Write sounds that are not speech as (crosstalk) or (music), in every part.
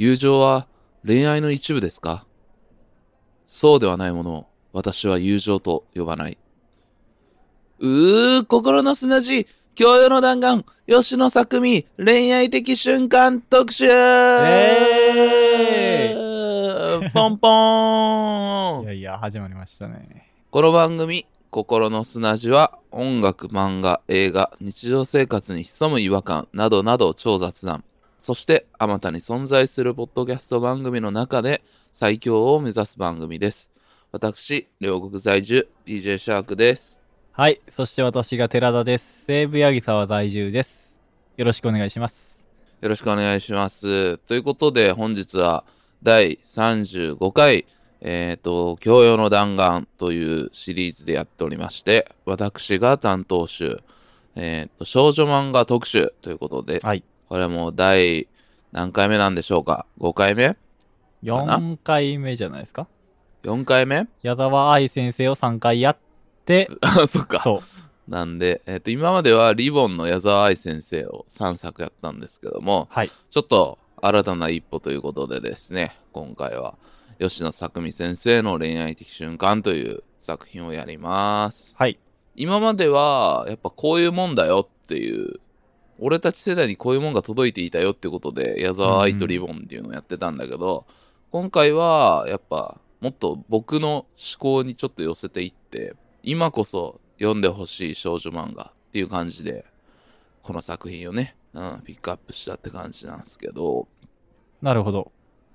友情は恋愛の一部ですか？そうではないものを私は友情と呼ばない。うー、心の砂地、教養の弾丸、吉野作美、恋愛的瞬間特集えポンポーンいやいや、始まりましたね。この番組、心の砂地は、音楽、漫画、映画、日常生活に潜む違和感などなど超雑談。そして、あまたに存在するポッドキャスト番組の中で最強を目指す番組です。私、両国在住、DJ シャークです。はい。そして私が寺田です。西武八木沢在住です。よろしくお願いします。よろしくお願いします。ということで、本日は第35回、えっ、と、教養の弾丸というシリーズでやっておりまして、私が担当集、えっ、と、少女漫画特集ということで、はい。これもう第何回目なんでしょうか ?5 回目？かな？4回目じゃないですか ?4 回目？矢沢愛先生を3回やって、あ、(laughs) そっか。そう。なんで、えっ、と、今まではリボンの矢沢愛先生を3作やったんですけども、はい。ちょっと新たな一歩ということでですね、今回は吉野作美先生の恋愛的瞬間という作品をやります。はい。今まではやっぱこういうもんだよっていう、俺たち世代にこういうもんが届いていたよってことで、矢沢愛とリボンっていうのをやってたんだけど、今回はやっぱもっと僕の思考にちょっと寄せていって、今こそ読んでほしい少女漫画っていう感じで、この作品をね、うん、ピックアップしたって感じなんですけど、なるほど。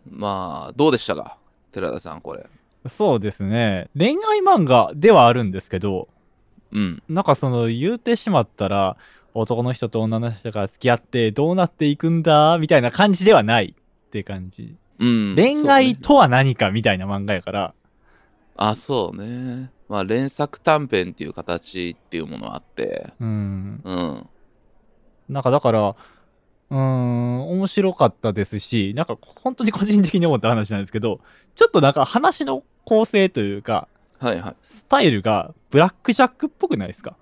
まあ、どうでしたか？寺田さん、これ。そうですね。恋愛漫画ではあるんですけど、うん。なんかその言うてしまったら、男の人と女の人が付き合ってどうなっていくんだみたいな感じではないって感じ。うん。恋愛とは何かみたいな漫画やから、あ、そうね。まあ、連作短編っていう形っていうものはあって、うん。うん。なんかだから、うーん、面白かったですし、なんか本当に個人的に思った話なんですけど、ちょっとなんか話の構成というか、はいはい。スタイルがブラックジャックっぽくないですか？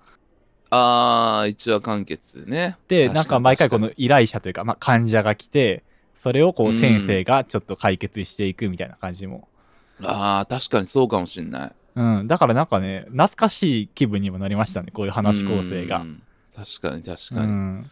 あー、一話完結ね。で、なんか毎回こ確の依頼者というか、まあ患者が来て、それをこううん先生がちょっと解決していくみたいな感じも。かにあー、確かにそうかもしんない。うん。だからなんかね、懐かしい気分にもなりましたね、こういう話構成がう。ん。確かに確うかに。ん。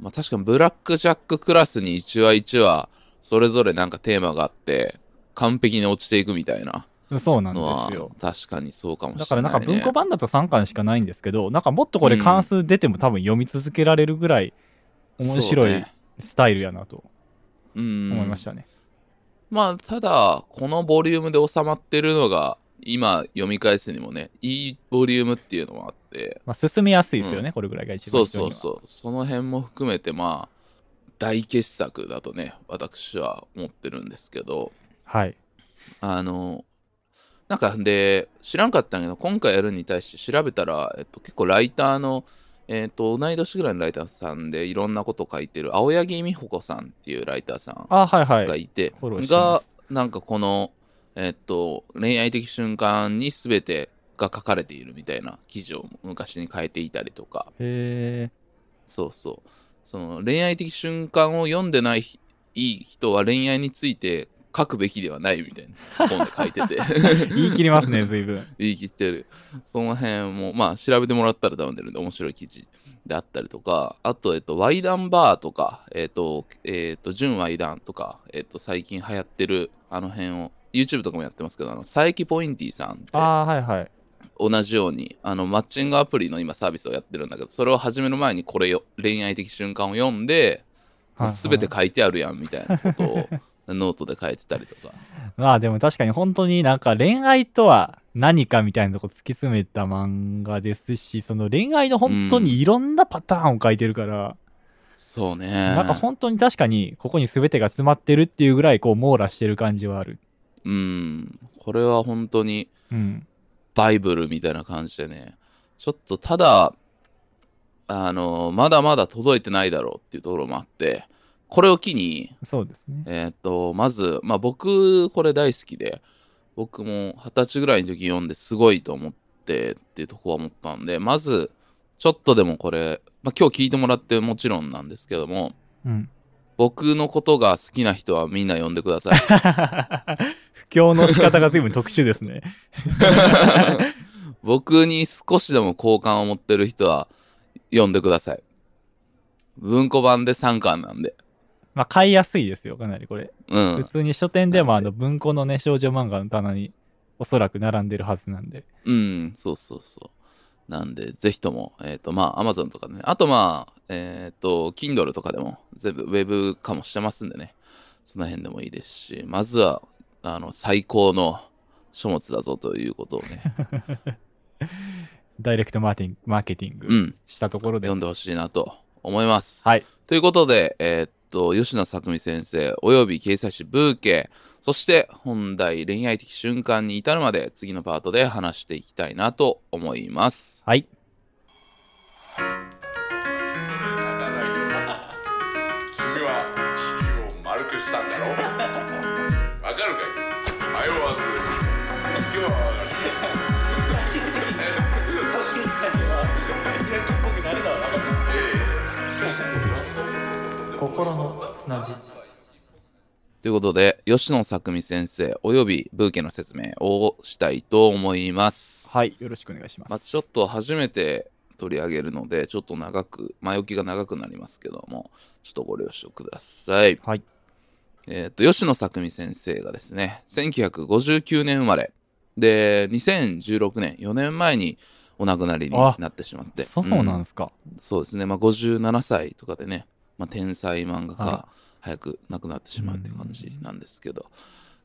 まあ確かにブラックジャッククラスに一話一話、それぞれなんかテーマがあって、完璧に落ちていくみたいなそうなんですよ。確かにそうかもしれない、ね。だからなんか文庫版だと3巻しかないんですけど、なんかもっとこれ関数出ても多分読み続けられるぐらい面白いスタイルやなとうん。思いましたね。まあ、ただ、このボリュームで収まってるのが、今読み返すにもね、いいボリュームっていうのもあって、まあ進みやすいですよね、うんこれぐらいが一番そうそうそう、その辺も含めて、まあ、大傑作だとね、私は思ってるんですけど、はい。あの、なんかで、知らんかったんやけど、今回やるに対して調べたら、えっと、結構ライターの、えっと、同い年ぐらいのライターさんでいろんなこと書いてる、青柳美穂子さんっていうライターさんあ、はいはい。がいて、フォローしてまがす。なんかこの、えっと、恋愛的瞬間に全てが書かれているみたいな記事を昔に変えていたりとか、へそうそう。その恋愛的瞬間を読んでないいい人は恋愛について書くべきではないみたいな本で書いててー。(laughs) 言い切りますね、随分。言い切ってる。その辺も、まあ調べてもらったら多分出るんで面白い記事であったりとか、あと、えっと、ワイダンバーとか、えっと、えっと、純ワイダンとか、えっと、最近流行ってるあの辺を、YouTube とかもやってますけど、あの、佐伯ポインティさんあーはいはい。同じように、あの、マッチングアプリの今サービスをやってるんだけど、それを始める前にこれよ、恋愛的瞬間を読んで、はいはいすべて書いてあるやんみたいなことをノートで書いてたりとか。まあでも確かに本当になんか恋愛とは何かみたいなとこ突き詰めた漫画ですし、その恋愛の本当にいろんなパターンを書いてるから、そうね。なんか本当に確かにここに全てが詰まってるっていうぐらいこう網羅してる感じはある。うん。これは本当にうん。バイブルみたいな感じでね、ちょっとただ、あの、まだまだ届いてないだろうっていうところもあって、これを機に、そうですね。えーっと、まず、まあ僕、これ大好きで、僕も二十歳ぐらいの時読んですごいと思ってっていうとこは思ったんで、まず、ちょっとでもこれ、まあ今日聞いてもらってもちろんなんですけども、うん。僕のことが好きな人はみんな呼んでください。(laughs) 布教の仕方が随分特殊ですね。(laughs) 僕に少しでも好感を持ってる人は呼んでください。文庫版で3巻なんで。まあ、買いやすいですよ、かなりこれ。うん。普通に書店でもあの文庫のね、少女漫画の棚におそらく並んでるはずなんで。うん、そうそうそう。なんで、ぜひとも、えっ、と、まあ、Amazon とかね。あと、まあ、えっ、と、Kindle とかでも全部ウェブ化もしてますんでね。その辺でもいいですし、まずは、あの、最高の書物だぞということをね、(laughs) ダイレクトマーティンマーケティングうん、したところで。読んでほしいなと思います。はい。ということで、えーっと、吉野作美先生、および掲載誌ブーケ、そして本題恋愛的瞬間に至るまで次のパートで話していきたいなと思います。はい。心の砂地。ということで、吉野作美先生、およびブーケの説明をしたいと思います。はい。よろしくお願いします。まあ、ちょっと初めて取り上げるので、ちょっと長く、前置きが長くなりますけども、ちょっとご了承ください。はい。えっ、と、吉野作美先生がですね、1959年生まれ。で、2016年、4年前にお亡くなりになってしまって。そうなんですか。うんそうですね、まあ、57歳とかでね、まあ、天才漫画は家、早く亡くなってしまうっていう感じなんですけど。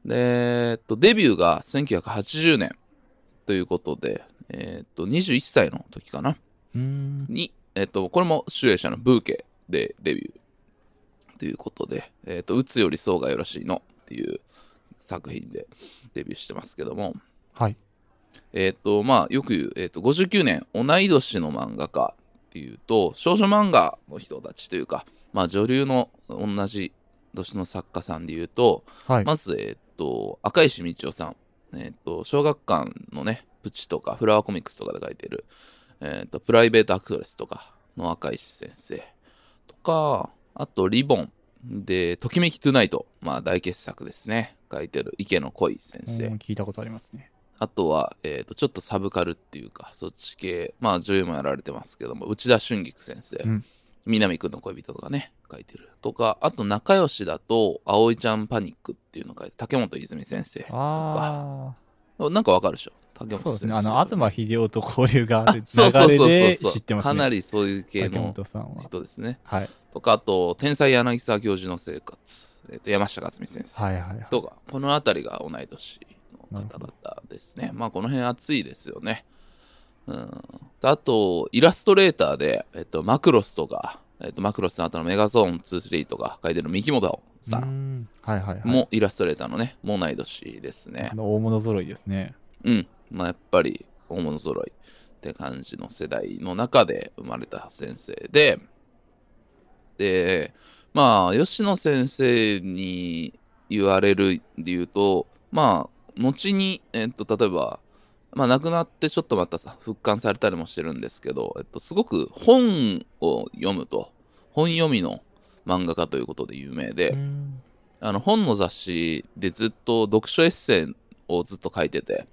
で、えっと、デビューが1980年ということで、えっと、21歳の時かな。に、えっと、これも集英社のブーケでデビューということで、えっと、打つよりそうがよろしいのっていう作品でデビューしてますけども、はい。えっと、まあ、よく言う、えっと、59年、同い年の漫画家っていうと、少女漫画の人たちというか、まあ、女流の同じ年の作家さんで言うと、はい。まず、えっと、赤石道夫さん。えっと、小学館のね、プチとか、フラワーコミックスとかで書いてる、えっと、プライベートアクトレスとかの赤石先生とか、あと、リボンで、ときめきトゥナイト。まあ、大傑作ですね。書いてる池野恋先生。うん聞いたことありますね。あとは、えっと、ちょっとサブカルっていうか、そっち系、まあ、女優もやられてますけども、内田春菊先生。うん南くんの恋人とかね、書いてる。とか、あと仲良しだと、葵ちゃんパニックっていうの書いて、竹本泉先生。あなんかわかるでしょ？竹あ。本先生。そうですね。あの、東秀夫と交流があある流れで知ってますね。かなりそういう系竹の。人ですね。はい。とか、あと、天才柳沢教授の生活。えっと山下克美先生。はいはいはい。とか、この辺りが同い年の方々ですね。まあ、この辺熱いですよね。うん、あと、イラストレーターで、えっと、マクロスとか、えっと、マクロスの後のメガゾーン2、3とか書いてる三木本さうんん。はいはいはい。もイラストレーターのね、もう同い年ですね大物揃いですね。うん。まあ、やっぱり、大物揃いって感じの世代の中で生まれた先生で、で、まあ、吉野先生に言われるで言うと、まあ、後に、えっと、例えば、まあ、亡くなってちょっとまたさ、復刊されたりもしてるんですけど、えっと、すごく本を読むと、本読みの漫画家ということで有名で、うん。あの本の雑誌でずっと読書エッセイをずっと書いてて、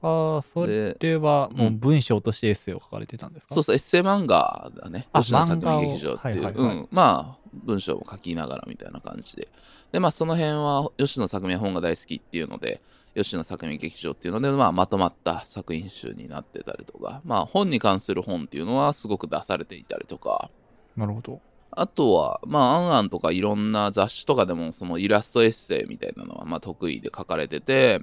ああ、そでれはもううん文章としてエッセイを書かれてたんですか？そうそう、エッセイ漫画だね。あ吉野作漫画を美劇場っていう、はいはいはい。うん。まあ、文章を書きながらみたいな感じで。で、まあ、その辺は、吉野作美は本が大好きっていうので、吉野作美劇場っていうので、まあ、まとまった作品集になってたりとか、まあ、本に関する本っていうのはすごく出されていたりとか、なるほど。あとは、まあ、アンアンとかいろんな雑誌とかでも、そのイラストエッセイみたいなのは、まあ、得意で書かれてて、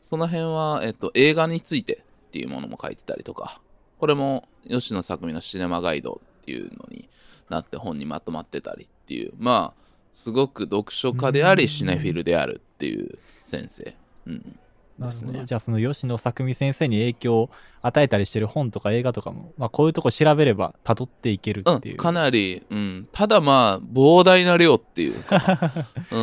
その辺は、えっと、映画についてっていうものも書いてたりとか、これも吉野作美のシネマガイドっていうのになって本にまとまってたりっていう、まあ、すごく読書家であり、うんシネフィルであるっていう先生。うん。ですねなるほど。じゃあその吉野作美先生に影響を与えたりしてる本とか映画とかも、まあこういうとこ調べれば辿っていけるっていう。うん、かなり、うん、ただまあ、膨大な量っていうか、(laughs) うん、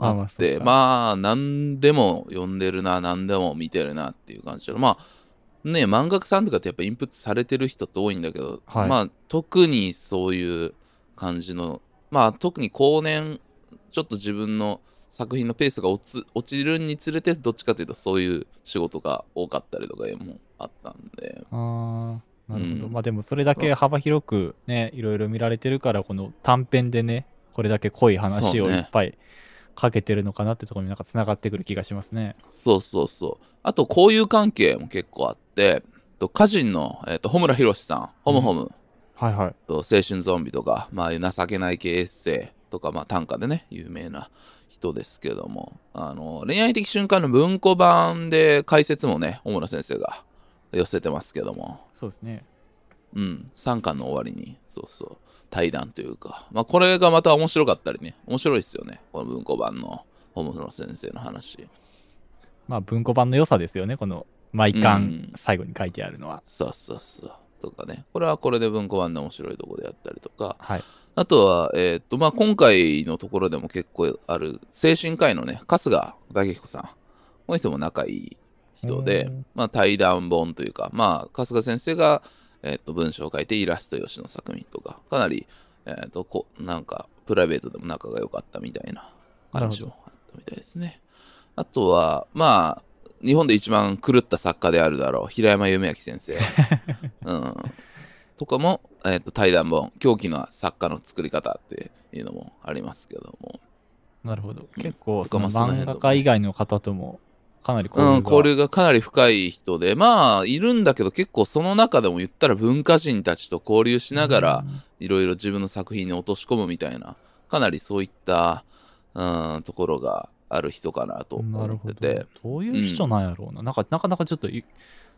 まあって、まあ、何でも読んでるな、何でも見てるなっていう感じで、まあ、ね、漫画家さんとかってやっぱインプットされてる人って多いんだけど、はいまあ、特にそういう感じのまあ特に後年ちょっと自分の作品のペースが落ち落ちるにつれてどっちかというとそういう仕事が多かったりとかもあったんで。あーなるほど、うん。まあでもそれだけ幅広くねいろいろ見られてるからこの短編でねこれだけ濃い話をいっぱいかけてるのかなってところになんかつながってくる気がしますね。そうそうそう。あと交友関係も結構あってと歌人の、えっと穂村弘さんホムホム、はいはい。と青春ゾンビとか、まあ、情けない系エッセイとか、まあ、短歌でね有名な人ですけども。あの恋愛的瞬間の文庫版で解説もね小村先生が寄せてますけども。そうですね。うん。3巻の終わりにそうそう。対談というか、まあ、これがまた面白かったりね。面白いですよね。この文庫版の小村先生の話。まあ文庫版の良さですよね。この毎う巻ん。最後に書いてあるのは、そうそうそう。とかね。これはこれで文庫版で面白いところであったりとか。はいあとは、えーっと、まあ、今回のところでも結構ある精神科医のね、春日武彦さん。この人も仲いい人でうん、まあ、対談本というか、まあ、春日先生が、えーっと、文章を書いてイラストよしの作品とか、かなり、えーっと、こなんか、プライベートでも仲が良かったみたいな感じもあったみたいですね。あとは、まあ、日本で一番狂った作家であるだろう、平山夢明先生。(laughs) うん。とかも、えー、と対談本狂気の作家の作り方っていうのもありますけども、なるほど。うん。結構とかその漫画家以外の方ともかなり交うん、流が、交流がかなり深い人で。まあいるんだけど結構その中でも言ったら文化人たちと交流しながらいろいろ自分の作品に落とし込むみたいなかなりそういった、うん、ところがある人かなと思なるほど。っててどういう人なんやろうな、なんかなかなかちょっとい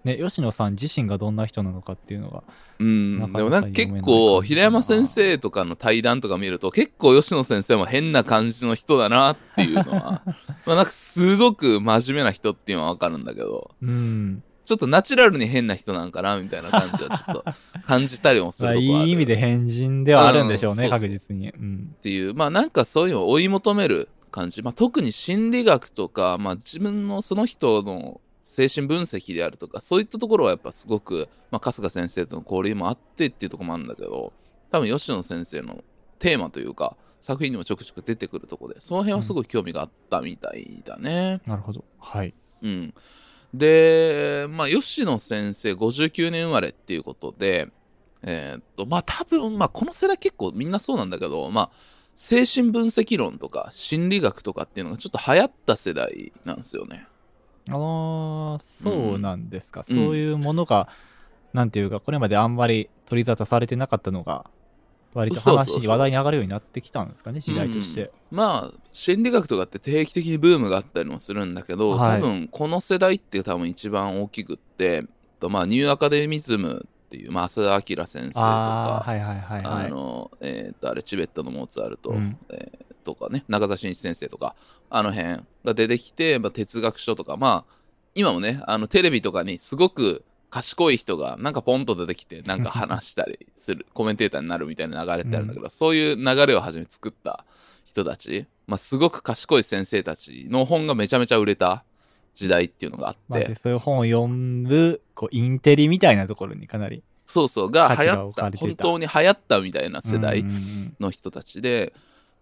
ね吉野さん自身がどんな人なのかっていうのがうん、でもなんか結構平山先生とかの対談とか見ると結構吉野先生も変な感じの人だなっていうのは (laughs) まあなんかすごく真面目な人っていうのはわかるんだけどうんちょっとナチュラルに変な人なんかなみたいな感じはちょっと感じたりもすまある。とこいい意味で変人ではあるんでしょうね、う。ん確実に、うん、っていう。まあなんかそういうのを追い求める感じ、まあ、特に心理学とか、まあ、自分のその人の精神分析であるとかそういったところはやっぱすごく、まあ、春日先生との交流もあってっていうところもあるんだけど多分吉野先生のテーマというか作品にもちょくちょく出てくるところでその辺はすごい興味があったみたいだね。なるほどはいうん、で、まあ、吉野先生59年生まれっていうことで、えーっと、まあ、多分、まあ、この世代結構みんなそうなんだけど、まあ、精神分析論とか心理学とかっていうのがちょっと流行った世代なんですよね。ああそうなんですか、うんそういうものが、なんていうかこれまであんまり取り沙汰されてなかったのが割と話に話題に上がるようになってきたんですかね時代として、まあ、心理学とかって定期的にブームがあったりもするんだけど、はい。多分この世代って多分一番大きくって、とまあ、ニューアカデミズムっていう、まあ、浅田明先生とか、あの、えっ、と、あれ、チベットのモーツァルト、うん。えーとかね、中澤慎一先生とか、あの辺が出てきて、まあ、哲学書とか、まあ、今もね、あの、テレビとかにすごく賢い人が、なんかポンと出てきて、なんか話したりする、(laughs) コメンテーターになるみたいな流れってあるんだけど、そういう流れをはじめ作った人たち、まあ、すごく賢い先生たちの本がめちゃめちゃ売れた時代っていうのがあって、まあ、でそういう本を読むこうインテリみたいなところにかなりそうそう、が流行った、本当に流行ったみたいな世代うんうんうん。の人たち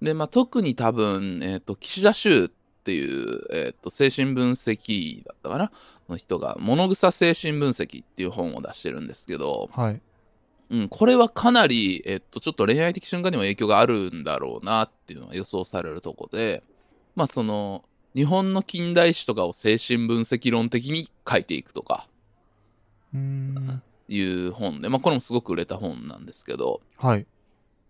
で、で、まあ、特に多分、えっ、と、岸田修っていう、えっ、と、精神分析だったかな？の人が、物草精神分析っていう本を出してるんですけど、はい。うん、これはかなり、えっ、と、ちょっと恋愛的瞬間にも影響があるんだろうなっていうのは予想されるとこで、まあ、その、日本の近代史とかを精神分析論的に書いていくとかうーん。いう本で、まあ、これもすごく売れた本なんですけど、はい。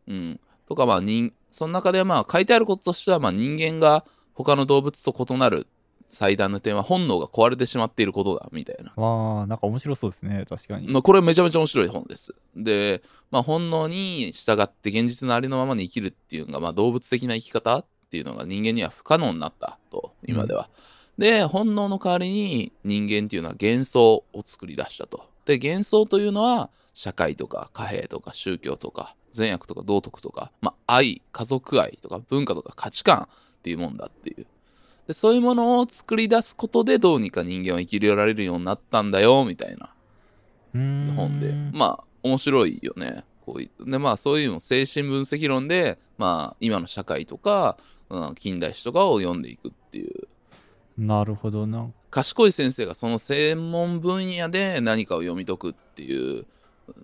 うん。とか、まあ、人、その中でまあ、書いてあることとしては、まあ、人間が他の動物と異なる最大の点は本能が壊れてしまっていることだ、みたいな。わあなんか面白そうですね確かに、まあ、これめちゃめちゃ面白い本です。で、まあ、本能に従って現実のありのままに生きるっていうのが、まあ、動物的な生き方っていうのが人間には不可能になったと、今では。で、本能の代わりに人間っていうのは幻想を作り出したと。で、幻想というのは、社会とか貨幣とか宗教とか善悪とか道徳とか、まあ、愛、家族愛とか文化とか価値観っていうもんだっていう。で、そういうものを作り出すことでどうにか人間は生きられるようになったんだよ、みたいな本で。まあ、面白いよね。ここういでまあそういうのを精神分析論でまあ今の社会とか、うん、近代史とかを読んでいくっていうなるほどな。賢い先生がその専門分野で何かを読み解くっていう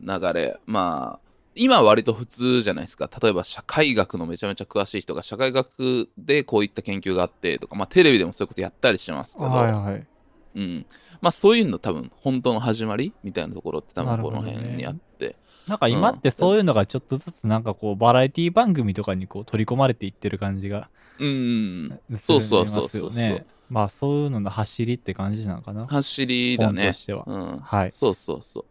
流れまあ今は割と普通じゃないですか。例えば社会学のめちゃめちゃ詳しい人が社会学でこういった研究があってとかまあテレビでもそういうことやったりしますけど、はいはい。うん、まあそういうの多分本当の始まりみたいなところって多分この辺にあって、なんか今ってそういうのがちょっとずつなんかこうバラエティ番組とかにこう取り込まれていってる感じがうん、そうそうそうそう。まあそういうのの走りって感じなのかな。走りだね。本としては。うん、はい。そうそうそう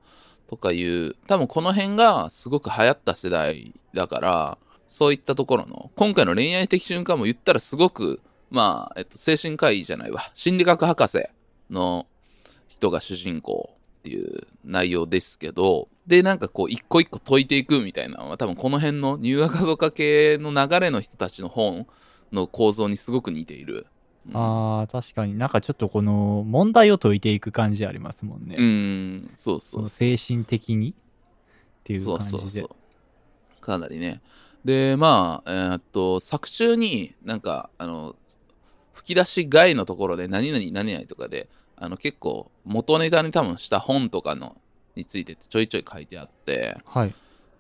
とかいう多分この辺がすごく流行った世代だからそういったところの今回の恋愛的瞬間も言ったらすごくまあ、えっと、精神科医じゃないわ心理学博士の人が主人公っていう内容ですけどでなんかこう一個一個解いていくみたいなのは多分この辺の入学とか系の流れの人たちの本の構造にすごく似ている。うんああ、確かになんかちょっとこの問題を解いていく感じありますもんね。うん、そうそそうのそう。精神的にっていうそう感じで。そうそう。かなりね。で、まあ、えーっと、作中になんか、あの、吹き出し外のところで何々何々とかで、あの結構元ネタに多分した本とかのについてちょいちょい書いてあって、はい。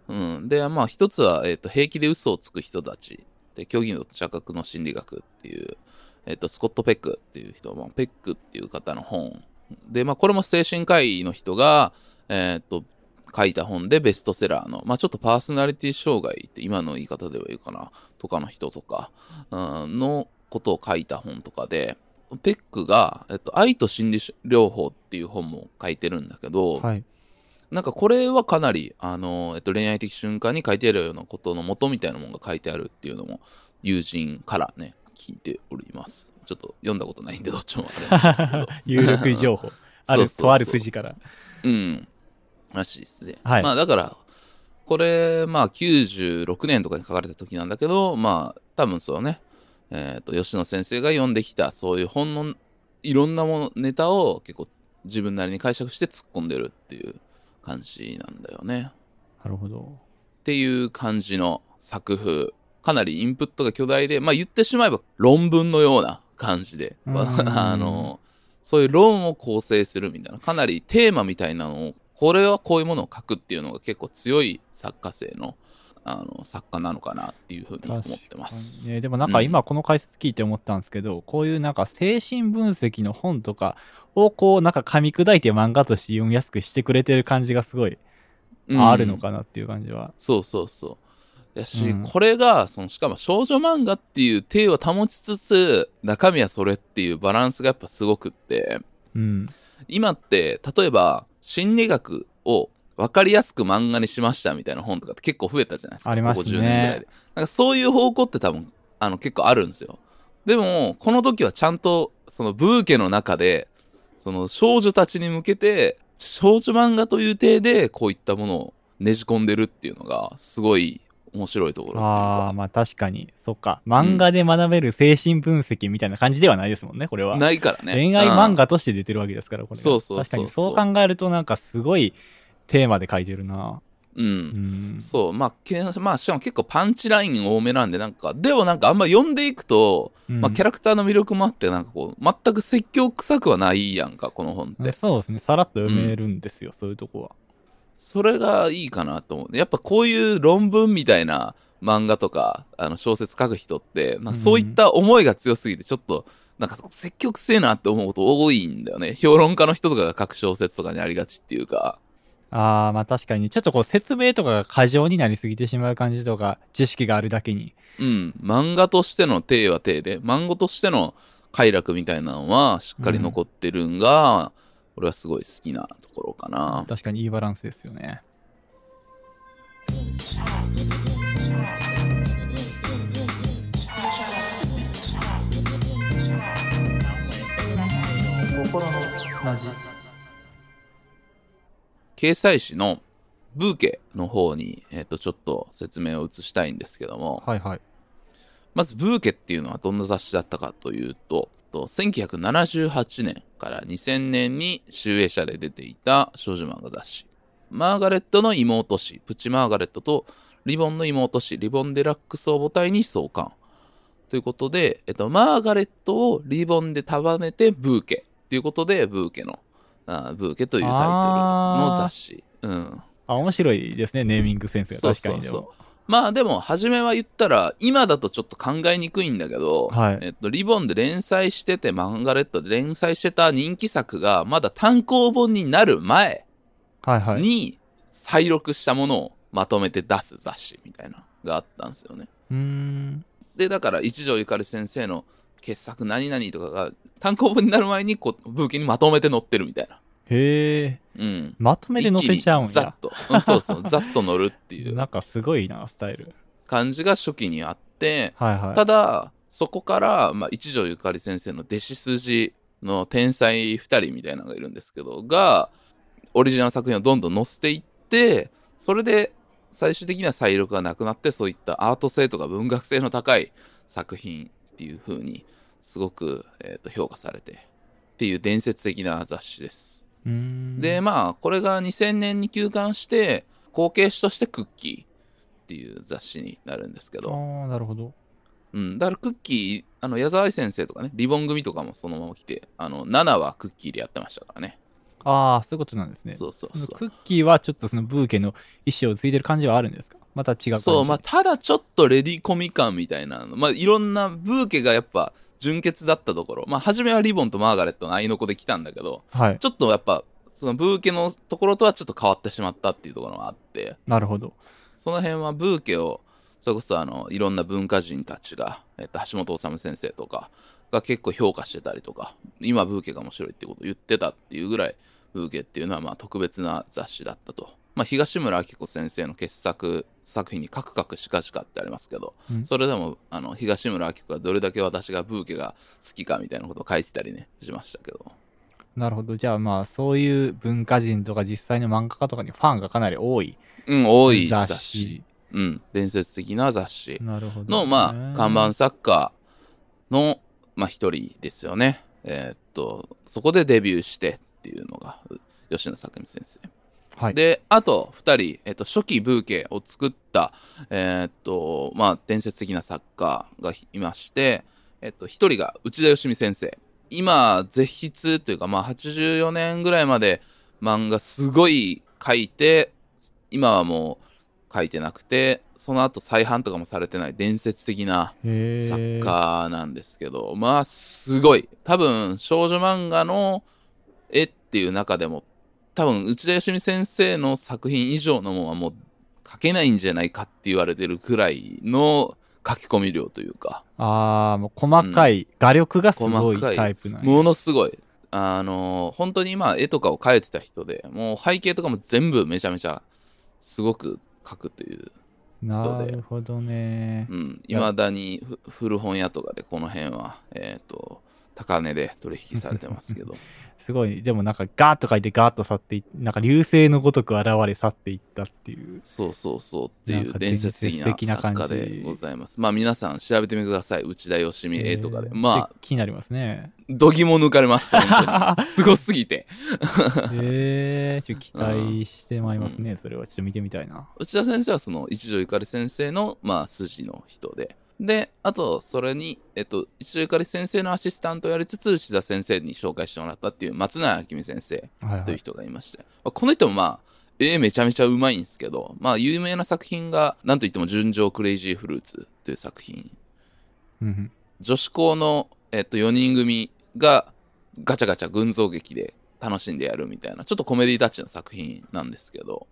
うん、でまあ一つは、えー、と平気で嘘をつく人たちで虚偽の着覚の心理学っていう、えー、とスコット・ペックっていう人、まあ、ペックっていう方の本でまあこれも精神科医の人が、えー、と書いた本でベストセラーの、まあ、ちょっとパーソナリティ障害って今の言い方では言うかなとかの人とか、うん、のことを書いた本とかでペックが、えっと、愛と心理療法っていう本も書いてるんだけど、はい。なんかこれはかなり、あの、えっと、恋愛的瞬間に書いてあるようなことの元みたいなものが書いてあるっていうのも、友人からね、聞いております。ちょっと読んだことないんで、どっちもあれなんですけど。(laughs) 有力情報。(laughs) ある、とある筋から。うん。らしいですね。はいまあだから、これ、まあ96年とかに書かれた時なんだけど、まあ多分そうね、えっ、と、吉野先生が読んできた、そういう本のいろんなもの、ネタを結構自分なりに解釈して突っ込んでるっていう感じなんだよね。なるほど。っていう感じの作風かなりインプットが巨大でまあ言ってしまえば論文のような感じでうん (laughs) あのそういう論を構成するみたいなかなりテーマみたいなのをこれはこういうものを書くっていうのが結構強い作家性のあの作家なのかなっていうふうに思ってます。ね、でもなんか今この解説聞いて思ったんですけど、こういうなんか精神分析の本とかをこうなんか噛み砕いて漫画として読みやすくしてくれてる感じがすごいうんあるのかなっていう感じは。そうそうそう。やし、うん。これがそのしかも少女漫画っていう体を保ちつつ中身はそれっていうバランスがやっぱすごくって。うん。今って例えば心理学を分かりやすく漫画にしましたみたいな本とかって結構増えたじゃないですか。ありますね。ここ10年ぐらいで。なんかそういう方向って多分あの結構あるんですよ。でもこの時はちゃんとそのブーケの中でその少女たちに向けて少女漫画という体でこういったものをねじ込んでるっていうのがすごい面白いところっていうああ、かまあ確かに。そっか。漫画で学べる精神分析みたいな感じではないですもんね、これは。ないからね恋愛漫画として出てるわけですから、これが。そうそうそう確かにそう考えるとなんかすごいテーマで書いてるな。うん、うん。そう、まあ、けまあ、しかも結構パンチライン多めなんで、なんか、でもなんかあんま読んでいくと、うんまあ、キャラクターの魅力もあって、なんかこう、全く説教臭くはないやんか、この本って。そうですね。さらっと読めるんですよ、そういうとこは。それがいいかなと思う。やっぱこういう論文みたいな漫画とか、あの小説書く人って、まあ、うんそういった思いが強すぎて、ちょっと、なんか積極性なって思うこと多いんだよね。評論家の人とかが書く小説とかにありがちっていうか。ああ、まあ確かに、ちょっとこう説明とかが過剰になりすぎてしまう感じとか、知識があるだけに。うん、漫画としての体は体で、漫画としての快楽みたいなのはしっかり残ってるんが、俺はすごい好きなところかな。確かにいいバランスですよね。心の砂地。掲載誌のブーケの方に、えっとちょっと説明を移したいんですけども、はいはい。まずブーケっていうのはどんな雑誌だったかというと、と1978年から2000年に集英社で出ていた少女漫画雑誌。マーガレットの妹氏、プチマーガレットとリボンの妹氏、リボンデラックスを母体に創刊。ということで、えっと、マーガレットをリボンで束ねてブーケ。ということで、ブーケの、あブーケというタイトルの雑誌。うん。あ、面白いですね、ネーミングセンスがそう確かにでも。そうそう。まあでも、初めは言ったら、今だとちょっと考えにくいんだけど、はいえっと、リボンで連載してて、マンガレットで連載してた人気作が、まだ単行本になる前。に、再録したものをまとめて出す雑誌みたいなのがあったんですよね。うーん。で、だから、一条ゆかり先生の傑作何々とかが、単行本になる前にこう、ブーケにまとめて載ってるみたいな。へえ。うん。まとめて載せちゃうんや。ざっと、うんそうそう、(laughs) ざっと載るっていうなんかすごいな、スタイル。感じが初期にあって、はいはい。ただ、そこから、まあ、一条ゆかり先生の弟子筋の天才2人みたいなのがいるんですけど、が、オリジナル作品をどんどん載せていって、それで最終的には再録がなくなって、そういったアート性とか文学性の高い作品っていう風に、すごく、えーと評価されて、っていう伝説的な雑誌です。で、まあ、これが2000年に休刊して、後継誌としてクッキーっていう雑誌になるんですけど、ああ、なるほど。うん、だからクッキー、あの矢沢愛先生とかね、リボン組とかもそのまま来て、あの7はクッキーでやってましたからね。ああ、そういうことなんですね。そうそうそう。クッキーはちょっとそのブーケの意思をついてる感じはあるんですか？また違う感じそう、まあ、ただちょっとレディコミ感みたいなの、まあ、いろんなブーケがやっぱ純潔だったところ、まあ、初めはリボンとマーガレットの合いの子で来たんだけど、はい。ちょっとやっぱ、そのブーケのところとはちょっと変わってしまったっていうところがあって、なるほど。その辺はブーケを、それこそあの、いろんな文化人たちが、えっと、橋本治先生とかが結構評価してたりとか、今ブーケが面白いってことを言ってたっていうぐらい、ブーケっていうのはまあ特別な雑誌だったと。まあ、東村明子先生の傑作作品にカクカクシカシカってありますけど、うんそれでもあの東村明子がどれだけ私がブーケが好きかみたいなことを書いてたりねしましたけどなるほど。じゃあまあ、そういう文化人とか実際の漫画家とかにファンがかなり多いうん多い雑雑誌誌。うん伝説的な雑誌の、まあ、看板作家の、まあ、一人ですよね。えーっと、そこでデビューしてっていうのが、う吉野作美先生。はい。で、あと、二人、えーっと、初期ブーケを作った、えーっと、まあ、伝説的な作家がいまして、えーっと、一人が内田義美先生。今、絶筆というか、まあ、84年ぐらいまで漫画すごい書いて、今はもう書いてなくて、その後再販とかもされてない伝説的な作家なんですけど、まあすごい多分少女漫画の絵っていう中でも多分内田義美先生の作品以上のものはもう描けないんじゃないかって言われてるくらいの書き込み量というか。ああ、もう細かい、画力がすごいタイプなんやものすごい。あの本当に今絵とかを描いてた人でもう背景とかも全部めちゃめちゃすごく描くというなるほどね。うん、いまだにふ古本屋とかでこの辺は、えっ、と、高値で取引されてますけど、(laughs) すごい。でもなんかガーッと書いてガーッと去っていなんか流星のごとく現れ去っていったっていう。そうそうそうっていう伝説的な作感じ家でございます。まあ皆さん調べてみてください。内田義美絵とかで。えーまあ、気になりますね。どぎも抜かれます。(laughs) すごすぎて。えー、ちょ期待してまいりますね。それはちょっと見てみたいな。内田先生はその一条ゆかり先生の、まあ、筋の人で。で、あと、それに、えっと、一条ゆかり先生のアシスタントをやりつつ、内田先生に紹介してもらったっていう松永明美先生はいはい。という人がいまして、まあこの人もまあ絵めちゃめちゃうまいんですけどまあ有名な作品がなんといっても「純情クレイジーフルーツ」という作品。女子校の、えっと、4人組がガチャガチャ群像劇で楽しんでやるみたいなちょっとコメディタッチの作品なんですけど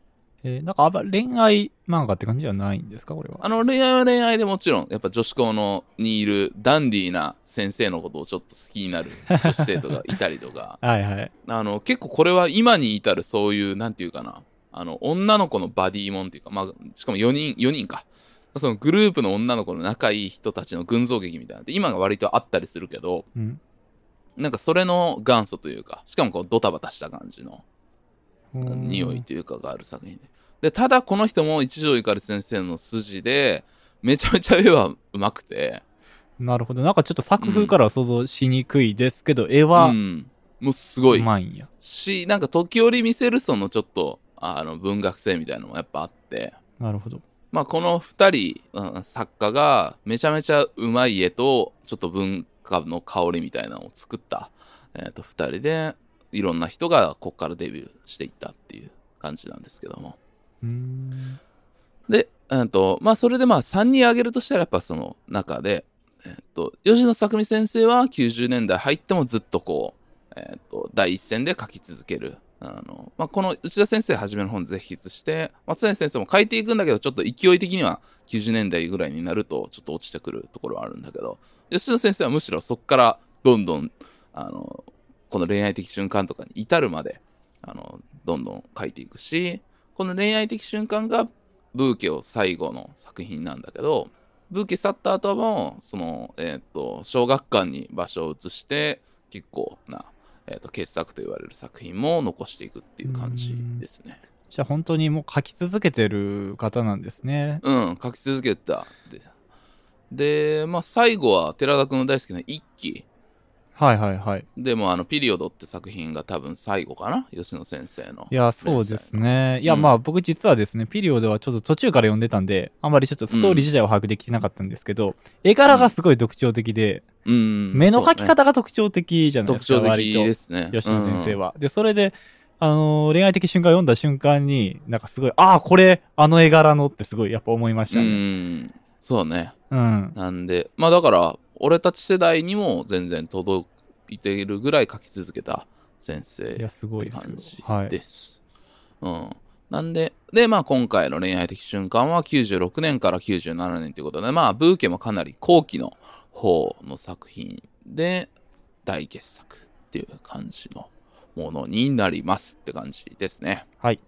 えーなんかあ恋愛漫画って感じじゃないんですかこれは？あの恋愛は恋愛でもちろんやっぱ女子校のにいるダンディーな先生のことをちょっと好きになる女子生徒がいたりとか (laughs) はいはい。あの結構これは今に至るそういうなんていうかなあの女の子のバディモンっていうか、まあ、しかも4人4人かそのグループの女の子の仲いい人たちの群像劇みたいなのって今が割とあったりするけどうん。なんかそれの元祖というかしかもこうドタバタした感じのうん匂いというかがある作品ででただこの人も一条ゆかり先生の筋でめちゃめちゃ絵はうまくてなるほど。なんかちょっと作風からは想像しにくいですけど、絵はうんもうすごういまいんや。しなんか時折見せるそのちょっとあの文学性みたいなのもやっぱあってなるほど。まあこの2人、うん作家がめちゃめちゃうまい絵とちょっと文化の香りみたいなのを作った、えー、と2人でいろんな人がここからデビューしていったっていう感じなんですけども。で、うんとまあ、それでまあ3人挙げるとしたらやっぱその中で、えっと吉野作美先生は90年代入ってもずっとこう、えっと第一線で書き続ける。あのまあ、この内田先生初めの本ぜひ筆して松谷先生も書いていくんだけどちょっと勢い的には90年代ぐらいになるとちょっと落ちてくるところはあるんだけど吉田先生はむしろそこからどんどんあのこの恋愛的瞬間とかに至るまであのどんどん書いていくしこの恋愛的瞬間がブーケを最後の作品なんだけどブーケ去った後もその、えー、と小学館に場所を移して結構な、えー、と傑作と言われる作品も残していくっていう感じですね。じゃあ本当にもう書き続けてる方なんですね。うん書き続けたででまあ最後は寺田君の大好きな一期はいはいはい。でもあのピリオドって作品が多分最後かな？吉野先生のいや、そうですね。いや、うんまあ僕実はですね、ピリオドはちょっと途中から読んでたんで、あんまりちょっとストーリー自体を把握できてなかったんですけど、絵柄がすごい特徴的で、うん目の描き方が特徴的じゃないですか、特徴的割とですね吉野先生は。で、それで、あのー恋愛的瞬間を読んだ瞬間に、なんかすごい、ああ、これ、あの絵柄のってすごいやっぱ思いましうん、うたね。んそうねうん。なんで、まあだから、俺たち世代にも全然届いているぐらい書き続けた先生いや、すごい感。じはい。です。うん。なんで、で、まあ今回の恋愛的瞬間は96年から97年ということで、まあブーケもかなり後期の方の作品で大傑作っていう感じのものになりますって感じですね。はい。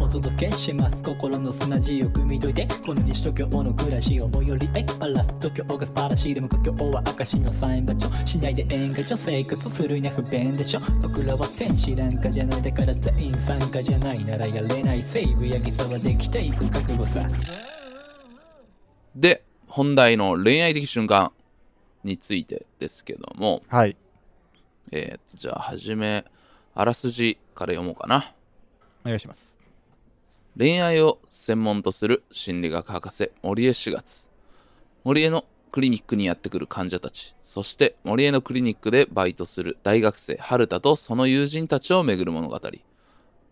お届けします心の砂地を汲み解いてこの西東京の暮らしを最寄りへバラス東京が素晴らしいでも故郷は証のサイン場所しないで演歌所生活するには不便でしょ僕らは天使なんかじゃないだから全員参加じゃないならやれない西武八木沢できていく覚悟さで、本題の恋愛的瞬間についてですけども、はい。えー、じゃあ、はじめ、あらすじから読もうかな。お願いします。恋愛を専門とする心理学博士森江4月。森江のクリニックにやってくる患者たちそして森江のクリニックでバイトする大学生春田とその友人たちをめぐる物語。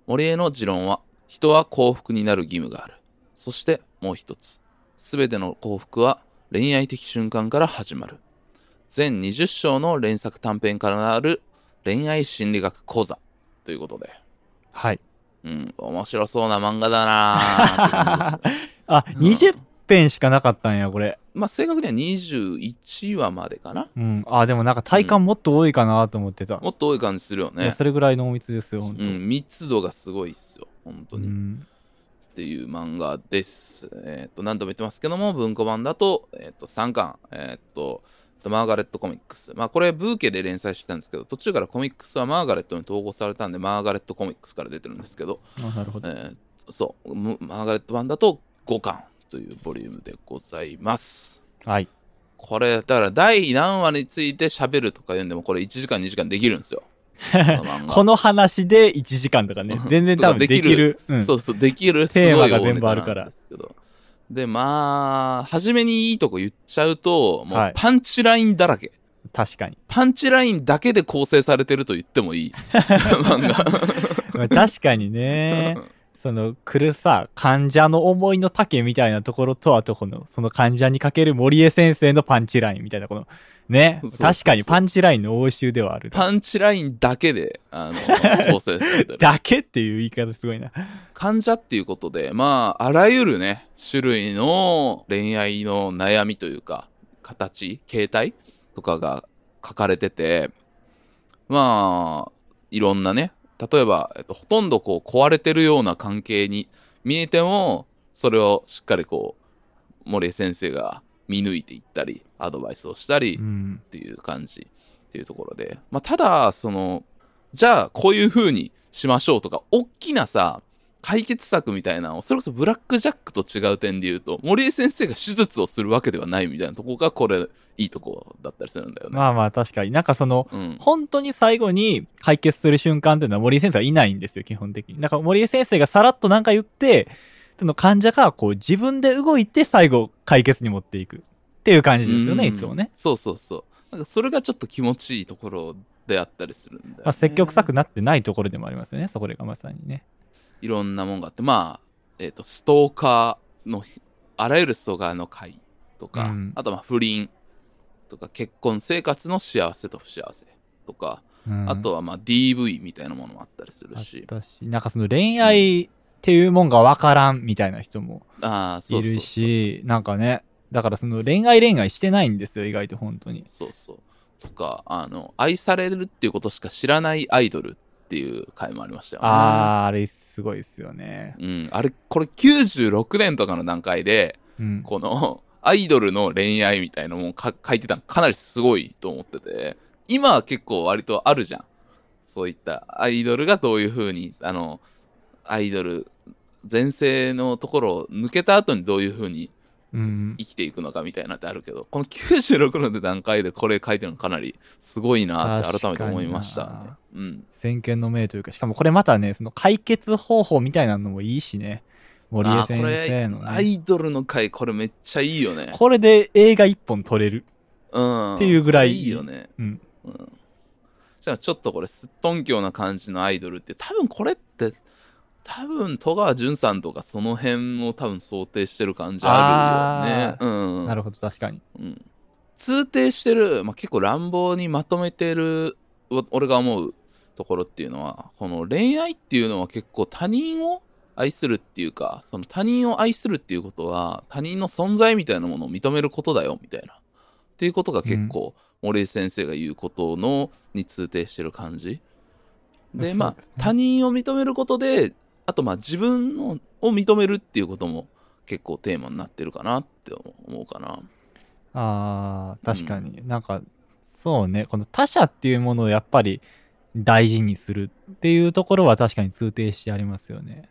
森江の持論は人は幸福になる義務がある。そしてもう一つ。全ての幸福は恋愛的瞬間から始まる。全20章の連作短編からなる恋愛心理学講座ということで。はい。うん、面白そうな漫画だな。(laughs) あ、うん20編しかなかったんや、これ。まあ、正確には21話までかな。うん。あ、でもなんか体感もっと多いかなと思ってた。もっと多い感じするよね。それぐらい濃密ですよ、本当うん、密度がすごいっすよ。本当に。っうん。ていう漫画です。えっ、と、何度も言ってますけども、文庫版だと、えっ、と、3巻、えっ、と、マーガレットコミックス。まあ、これ、ブーケで連載してたんですけど、途中からコミックスはマーガレットに統合されたんで、マーガレットコミックスから出てるんですけど、あなるほど。えーそう、むマーガレット版だと5巻というボリュームでございます。はい。これ、だから第何話について喋るとか言うんでも、これ1時間2時間できるんですよ。(laughs) この話で1時間とかね、(laughs) 全然多分できる。うん。そうそう、できるすテーマが全部あるからですけど。で、まあ、初めにいいとこ言っちゃうと、もはいうパンチラインだらけ。確かに。パンチラインだけで構成されてると言ってもいい (laughs) 漫画。まあ確かにね。その来るさ患者の思いの丈みたいなところとあとこのその患者にかける森江先生のパンチラインみたいなこのね。確かにパンチラインの応酬ではあるパンチラインだけで、あの、(laughs) 構成されてる。だけっていう言い方すごいな。患者っていうことで、まあ、あらゆるね、種類の恋愛の悩みというか、形、形態とかが書かれてて、まあ、いろんなね、例えば、えっと、ほとんどこう壊れてるような関係に見えても、それをしっかりこう、森江先生が見抜いていったり、アドバイスをしたり、うんっていう感じっていうところで、まあ、ただそのじゃあこういう風にしましょうとか大きなさ解決策みたいなのをそれこそブラック・ジャックと違う点で言うと森江先生が手術をするわけではないみたいなとこがこれいいとこだったりするんだよね。まあまあ確かに。なんかその、うん、本当に最後に解決する瞬間っていうのは森井先生はいないんですよ、基本的に。だから森井先生がさらっとなんか言って、その患者がこう自分で動いて最後解決に持っていくっていう感じですよね、うんいつもね。そうそうそう。なんかそれがちょっと気持ちいいところであったりするんだよ、ね。まあ、積極臭くなってないところでもありますよね、そこがまさにね。いろんなもんがあって、まあ、えっ、と、ストーカーの、あらゆるストーカーの会とか、うんあとまあ不倫とか結婚生活の幸せと不幸せとか、うんあとはまあ DV みたいなものもあったりするし、なんかその恋愛っていうもんがわからんみたいな人もいる。し、なんかね、だからその恋愛恋愛してないんですよ、意外と本当に。そうそう。とか、あの、愛されるっていうことしか知らないアイドルっていう回もありましたよね。あー、あれすごいですよね。うん、あれ、これ96年とかの段階で、うん。このアイドルの恋愛みたいなのもか書いてたのかなりすごいと思ってて、今は結構割とあるじゃん。そういったアイドルがどういう風に、あの、アイドル、前世のところを抜けた後にどういう風にうん。生きていくのかみたいなのってあるけど、この96の段階でこれ書いてるのかなりすごいなって改めて思いましたね。うん。先見の明というか、しかもこれまたね、その解決方法みたいなのもいいしね。森江先生のね。アイドルの回これめっちゃいいよね。これで映画一本撮れる。うん。っていうぐらいいいよね。うん。うん。じゃあちょっとこれすっとんきょうな感じのアイドルって多分これって多分戸川淳さんとかその辺を多分想定してる感じあるよね。うん。なるほど、確かに。うん、通底してる、まあ、結構乱暴にまとめてるお俺が思うところっていうのはこの恋愛っていうのは結構他人を愛するっていうかその他人を愛するっていうことは他人の存在みたいなものを認めることだよみたいなっていうことが結構、森井先生が言うことのに通底してる感じでまあ他人を認めることであとまあ自分のを認めるっていうことも結構テーマになってるかなって思うかな。あー、確かに。なんか、そうね、この他者っていうものをやっぱり大事にするっていうところは確かに通底してありますよね。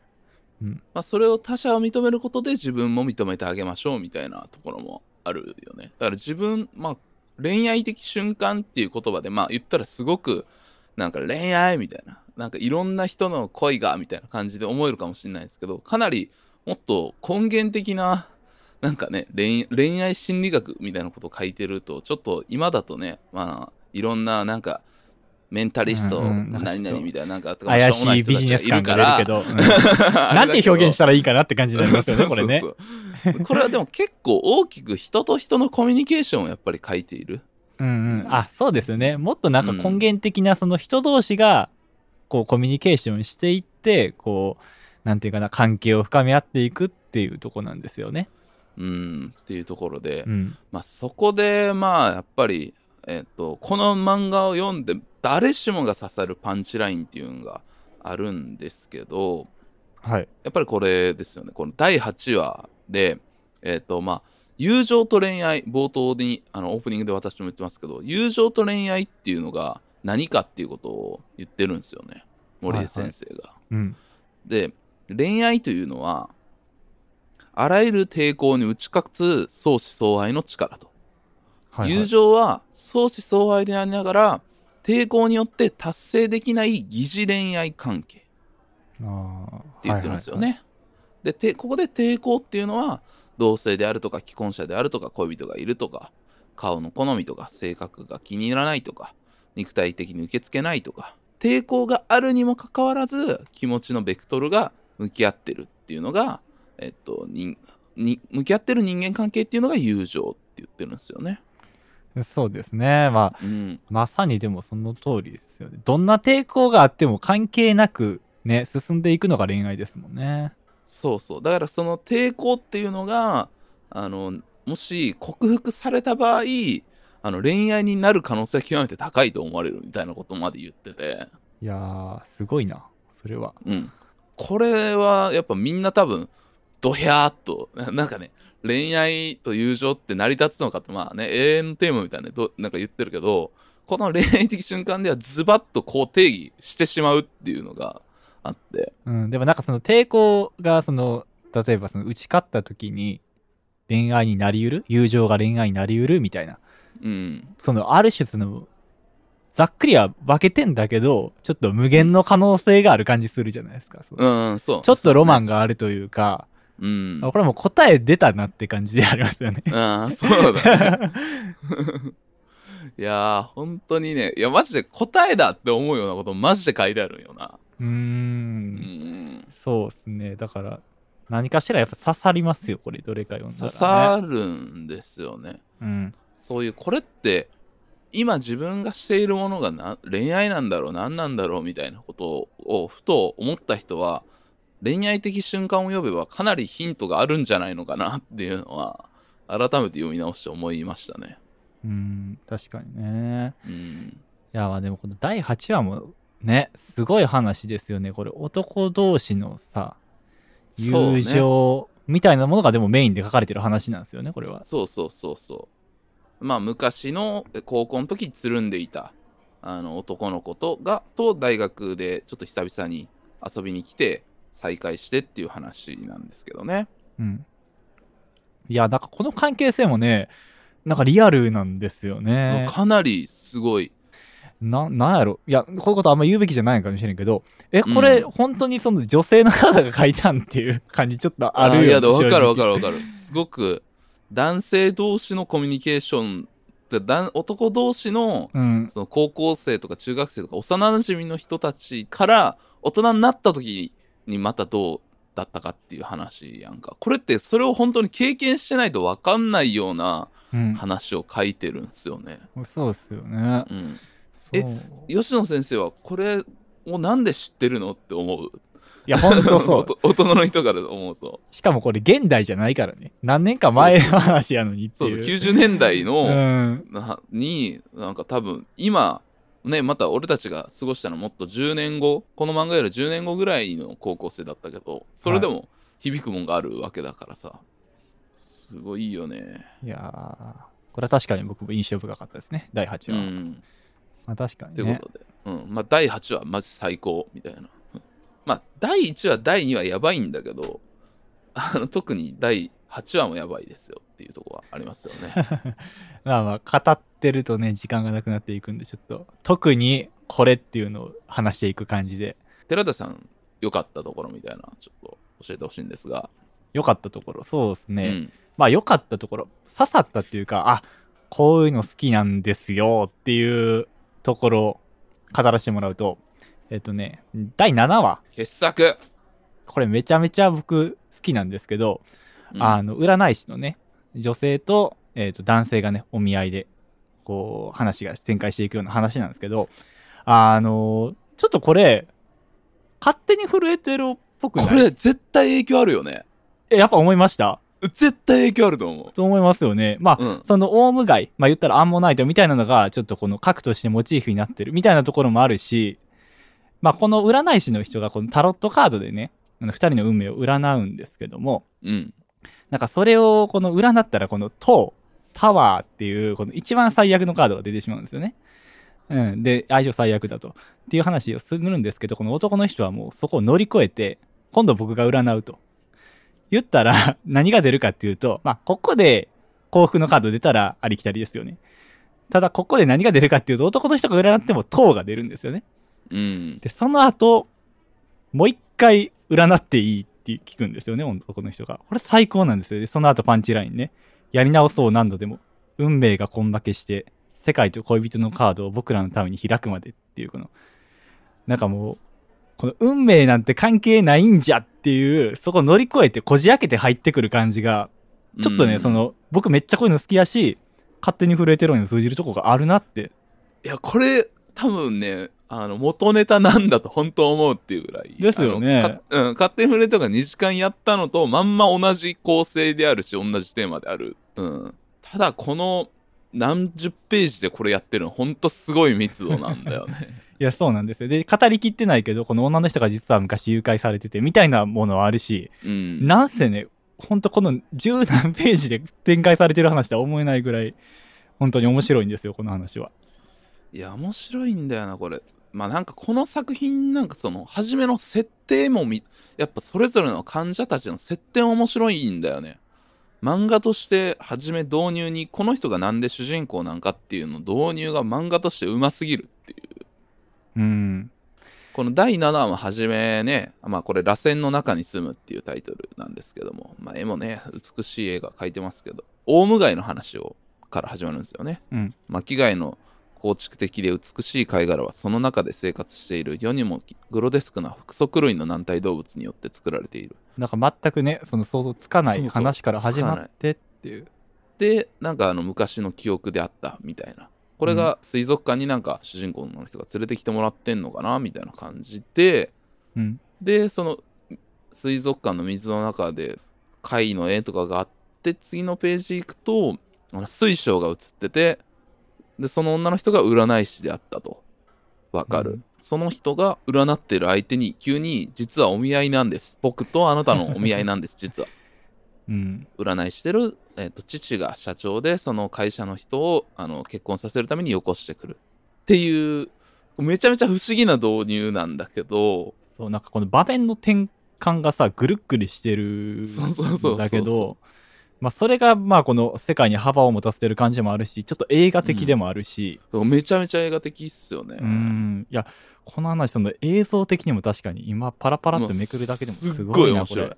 うん。まあ、それを他者を認めることで自分も認めてあげましょうみたいなところもあるよね。だから自分、まあ、恋愛的瞬間っていう言葉で、まあ言ったらすごく、なんか恋愛みたいな、なんかいろんな人の恋がみたいな感じで思えるかもしれないですけど、かなりもっと根源的な、なんかね恋、恋愛心理学みたいなことを書いてると、ちょっと今だとね、まあ、いろんななんか、メンタリスト、何々みたいな、なんか、怪しいビジネス感が出るけど、うんな (laughs) なんて表現したらいいかなって感じになりますよね、(laughs) これねこれはでも結構大きく人と人のコミュニケーションをやっぱり書いている。うんうん。あ、そうですよね。もっとなんか根源的なその人同士が、こうコミュニケーションしていって、こう、なんていうかな、関係を深め合っていくっていうとこなんですよね。うん、っていうところで、うん。まあそこでまあやっぱり、えっと、この漫画を読んで誰しもが刺さるパンチラインっていうのがあるんですけど、はい。やっぱりこれですよね。この第8話で、えっ、と、まあ、友情と恋愛、冒頭に、あの、オープニングで私も言ってますけど、友情と恋愛っていうのが何かっていうことを言ってるんですよね。森江先生が。うん。で、恋愛というのは、あらゆる抵抗に打ち勝つ相思相愛の力と。はい、はい。友情は相思相愛でありながら、抵抗によって達成できない疑似恋愛関係。って言ってるんですよね。。でてここで抵抗っていうのは同性であるとか既婚者であるとか恋人がいるとか顔の好みとか性格が気に入らないとか肉体的に受け付けないとか抵抗があるにもかかわらず気持ちのベクトルが向き合ってるっていうのが、えっと、にに向き合ってる人間関係っていうのが友情って言ってるんですよね。そうですね。まあ、うん、まさにでもその通りですよね。どんな抵抗があっても関係なくね、進んでいくのが恋愛ですもんね。そうそうだからその抵抗っていうのがあのもし克服された場合あの恋愛になる可能性は極めて高いと思われるみたいなことまで言ってて、いやー、すごいな。それは。うん、これはやっぱみんな多分ドヒャーっと (laughs) なんかね恋愛と友情って成り立つのかってまあね永遠のテーマみたいなどなんか言ってるけどこの恋愛的瞬間ではズバッとこう定義してしまうっていうのがあって。うん。でもなんかその抵抗が、その、例えばその打ち勝った時に恋愛になり得る？友情が恋愛になり得る？みたいな。うん。その、ある種その、ざっくりは分けてんだけど、ちょっと無限の可能性がある感じするじゃないですか。そのうん、そう。ちょっとロマン。ンがあるというか、うん。あこれもう答え出たなって感じでありますよね。ああ、そうだね。(laughs) いやー、本当にね、いや、マジで答えだって思うようなことマジで書いてあるんよな。うー。うんん。そうですね。だから、何かしらやっぱ刺さりますよ、これ、どれか読んだら、刺ね。さるんですよね。うん。そういう、これって、今自分がしているものがな恋愛なんだろう、何なんだろうみたいなことをふと思った人は、恋愛的瞬間を読めばかなりヒントがあるんじゃないのかなっていうのは、改めて読み直して思いましたね。うん、確かにね。うん。いや、まあでもこの第8話もね、すごい話ですよね。これ男同士のさ、友情みたいなものがでもメインで書かれてる話なんですよね、これは。そうそうそうそう。まあ昔の高校の時つるんでいたあの男の子とがと大学でちょっと久々に遊びに来て再会してっていう話なんですけどね。うん。いや、なんかこの関係性もね、なんかリアルなんですよね。かなりすごい。な、なんやろ。いや、こういうことあんま言うべきじゃないかもしれんけど、え、これ、うん本当にその女性の方が書いたんっていう感じちょっとあるよいや、でも分かる分かる。る分かる。すごく男性同士のコミュニケーション男同士のうん。その高校生とか中学生とか幼馴染の人たちから大人になった時にまたどうだったかっていう話やんか。これってそれを本当に経験してないと分かんないようなうん。話を書いてるんですよね。そうっすよね。うん。え吉野先生はこれをなんで知ってるのって思う。いや、ほんとそう。(laughs) 大人の人から思うと。しかもこれ現代じゃないからね。何年か前の話やのにってそういう。そう、90年代の、うん。なになんか多分今ねまた俺たちが過ごしたのもっと10年後この漫画より10年後ぐらいの高校生だったけどそれでも響くもんがあるわけだからさすごいよねいやーこれは確かに僕も印象深かったですね。第8う話。んまあ確かにね。ということで、うんまあ、第8話マジ最高みたいなうんまあ第1話第2話やばいんだけどあの特に第8話もやばいですよっていうところはありますよね。(laughs) まあまあ、語ってるとね、時間がなくなっていくんで、ちょっと、特にこれっていうのを話していく感じで、寺田さん良かったところみたいなちょっと教えてほしいんですが、良かったところ、そうですね。うん。まあ良かったところ、刺さったっていうか、あ、こういうの好きなんですよっていうところを語らせてもらうと、えっとね、第7話。傑作、これめちゃめちゃ僕好きなんですけど、うん。あの、占い師のね、女性と、えっ、と、男性がね、お見合いで、こう、話が展開していくような話なんですけど、あの、ちょっとこれ、勝手に震えてるっぽくない？これ絶対影響あるよね。え、やっぱ思いました？絶対影響あると思そう思いますよね。まあ、うん。そのオウムガイ、まあ言ったらアンモナイトみたいなのが、ちょっとこの核としてモチーフになってるみたいなところもあるし、まあこの占い師の人がこのタロットカードでね、あの二人の運命を占うんですけども、ううんなんかそれをこの占ったらこの塔、タワーっていうこの一番最悪のカードが出てしまうんですよね。うん。で、相性最悪だと。っていう話をするんですけど、この男の人はもうそこを乗り越えて、今度僕が占うと。言ったら、(laughs) 何が出るかっていうと、まあ、ここで幸福のカード出たらありきたりですよね。ただ、ここで何が出るかっていうと、男の人が占っても塔が出るんですよね。うんで、その後、もう一回占っていいって聞くんですよね、男の人が。これ最高なんですよ。で、その後パンチラインね。やり直そう何度でも。運命が根負けして、世界と恋人のカードを僕らのために開くまでっていう、この、なんかもう、この運命なんて関係ないんじゃっていう、そこを乗り越えてこじ開けて入ってくる感じが、ちょっとね、うんその、僕めっちゃこういうの好きやし、勝手に震えてるのに通じるとこがあるなって。いやこれ多分ねあの元ネタなんだと本当思うっていうぐらい。ですよね。うん、勝手に触れとか2時間やったのとまんま同じ構成であるし同じテーマである、うん、ただこの何十ページでこれやってるの本当すごい密度なんだよね。(laughs) いや、そうなんですよ。で、語りきってないけど、この女の人が実は昔誘拐されてて、みたいなものはあるし、うん。なんせね、ほんとこの十何ページで展開されてる話とは思えないぐらい、本当に面白いんですよ、この話は。いや面白いんだよなこれまあなんかこの作品なんかその初めの設定もみやっぱそれぞれの患者たちの設定面白いんだよね漫画として初め導入にこの人がなんで主人公なんかっていうの導入が漫画としてうますぎるっていううん。この第7話も初めね、まあこれ、螺旋の中に住むっていうタイトルなんですけども、まあ絵もね、美しい絵が描いてますけど、オウムガイの話をから始まるんですよね。うん。巻貝の構築的で美しい貝殻はその中で生活している世にもグロデスクな複足類の軟体動物によって作られている。なんか全くね、その想像つかない話から始まってっていう。で、なんかあの昔の記憶であったみたいな。これが水族館になんか主人公の人が連れてきてもらってんのかなみたいな感じで、うん。でその水族館の水の中で貝の絵とかがあって次のページ行くとあの水晶が写っててでその女の人が占い師であったと。わかる、うん。その人が占ってる相手に急に実はお見合いなんです。僕とあなたのお見合いなんです実は。(laughs) うん。占いしてる、えー、と父が社長でその会社の人をあの結婚させるためによこしてくる。っていうめちゃめちゃ不思議な導入なんだけど。そう、なんかこの場面の転換がさ、ぐるっくりしてるそうそうそうそう。んだけど、まあそれがまあこの世界に幅を持たせてる感じもあるし、ちょっと映画的でもあるし、めちゃめちゃ映画的っすよね。うん、いや、この話、その映像的にも確かに今パラパラってめくるだけでもすごいな、こごい面白いれ。。うん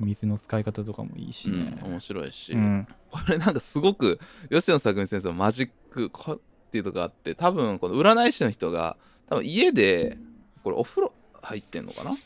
水の使い方とかもいいしね。うん、面白いし、うん。これなんかすごく吉野作美先生のマジックこっていうとこがあって多分この占い師の人が多分家でこれお風呂入ってんのかな？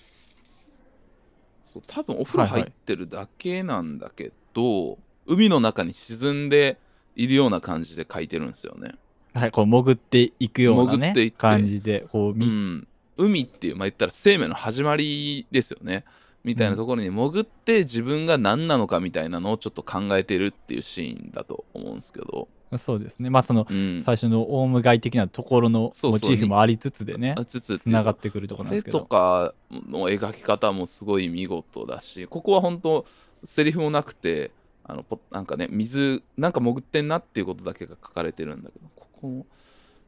そう多分お風呂入ってるだけなんだけど、海の中に沈んでいるような感じで描いてるんですよね。はい、こう潜っていくようなね潜っていって。感じで、こう見、うん、海っていうまあ言ったら生命の始まりですよね。みたいなところに潜って自分が何なのかみたいなのをちょっと考えてるっていうシーンだと思うんですけど、そうですね。まあその、うん、最初のオウム街的なところのモチーフもありつつでね、あつながってくるところなんですけこれとど。かの描き方もすごい見事だしここは本当セリフもなくてあのポなんかね水なんか潜ってんなっていうことだけが書かれてるんだけどここも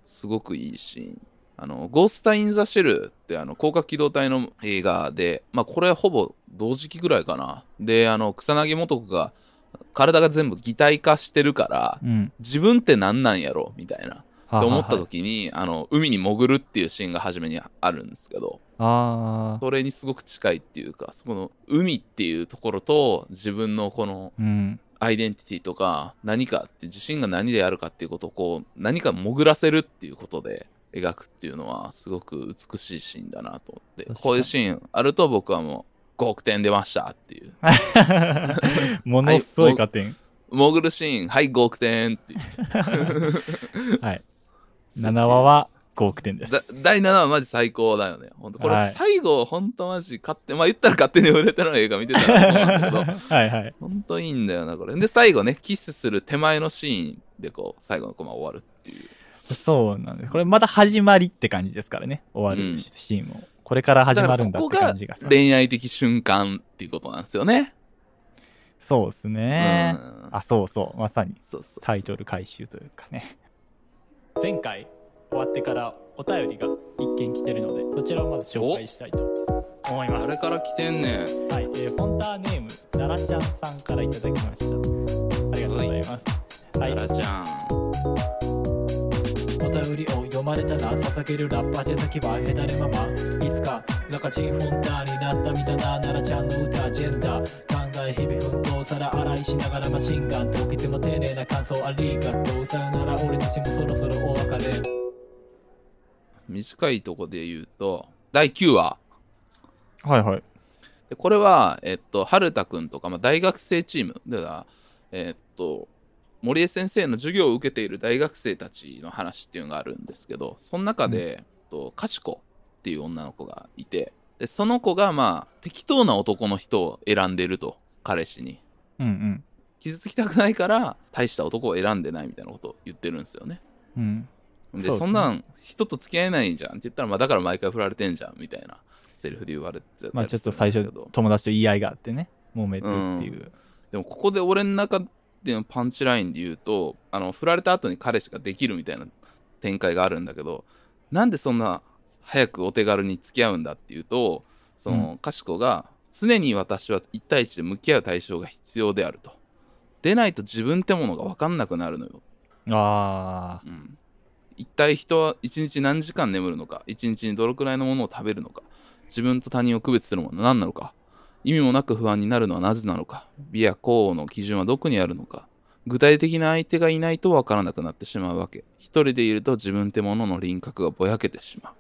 すごくいいシーン。あのゴースタイン・ザ・シェルってあの広角機動隊の映画でまあこれはほぼ同時期ぐらいかな。であの草薙素子が体が全部擬態化してるからうん。自分って何なんやろ？みたいな。はって思ったは時にあの海に潜るっていうシーンが初めにあるんですけどああそれにすごく近いっていうかそこの海っていうところと自分のこのー、うん。アイデンティティとか何かって自身が何であるかっていうことをこう何か潜らせるっていうことで描くっていうのはすごく美しいシーンだなと思ってこういうシーンあると僕はもう5億点出ましたっていう (laughs) ものすごい加点。潜るシーンはい5億点っていう (laughs) はい。7話は5億点です。だ第7話マジ最高だよね。本当これはい最後、本当マジ勝手、まあ言ったら勝手に売れての映画見てたらそうなんだけど、(laughs) はいはい。本当いいんだよな、これ。で、最後ね、キスする手前のシーンでこう、最後のコマ終わるっていう。そうなんです。これまだ始まりって感じですからね。終わうんるシーンも。これから始まるんだってからここが。恋愛的瞬間っていうことなんですよね。そうですね。うんあ、そうそう。まさにタイトル回収というかね。前回終わってからお便りが一件来てるので、そちらをまず紹介したいと思います。誰から来てんねん。はい、えーフォンターネーム、奈良ちゃんさんからいただきました。ありがとうございます。はい、タラちゃん。お便りを読まれたら捧げるラッパー手先はへだれままいつか中チンフォンターになったみたいな奈良ちゃんの歌ジェンダー考え日々奮闘皿洗いしながらマシンガンときても丁寧な感想ありがとうさよなら俺たちもそろそろお別れ短いとこで言うと、第9話。はいはい。でこれは、えっと、春田くんとか、まあ、大学生チームでは、えっと、森江先生の授業を受けている大学生たちの話っていうのがあるんですけど、その中で、えっと、かしこっていう女の子がいて、で、その子が、まあ、適当な男の人を選んでると、彼氏に。うん傷つきたくないから、大した男を選んでないみたいなことを言ってるんですよね。うん。うん。でねそんなん人と付き合えないじゃんって言ったら、まあ、だから毎回振られてんじゃんみたいなセリフで言われてまあちょっと最初友達と言い合いがあってね、揉めてっていう。でもここで俺の中でのパンチラインで言うとあの振られた後に彼氏ができるみたいな展開があるんだけどなんでそんな早くお手軽に付き合うんだっていうとその、かしこが常に私は1対1で向き合う対象が必要であると。でないと自分ってものが分かんなくなるのよ、ああうん、一体人は1日何時間眠るのか1日にどのくらいのものを食べるのか自分と他人を区別するものは何なのか意味もなく不安になるのはなぜなのか。美や幸の基準はどこにあるのか。具体的な相手がいないと分からなくなってしまうわけ。一人でいると自分ってものの輪郭がぼやけてしまう。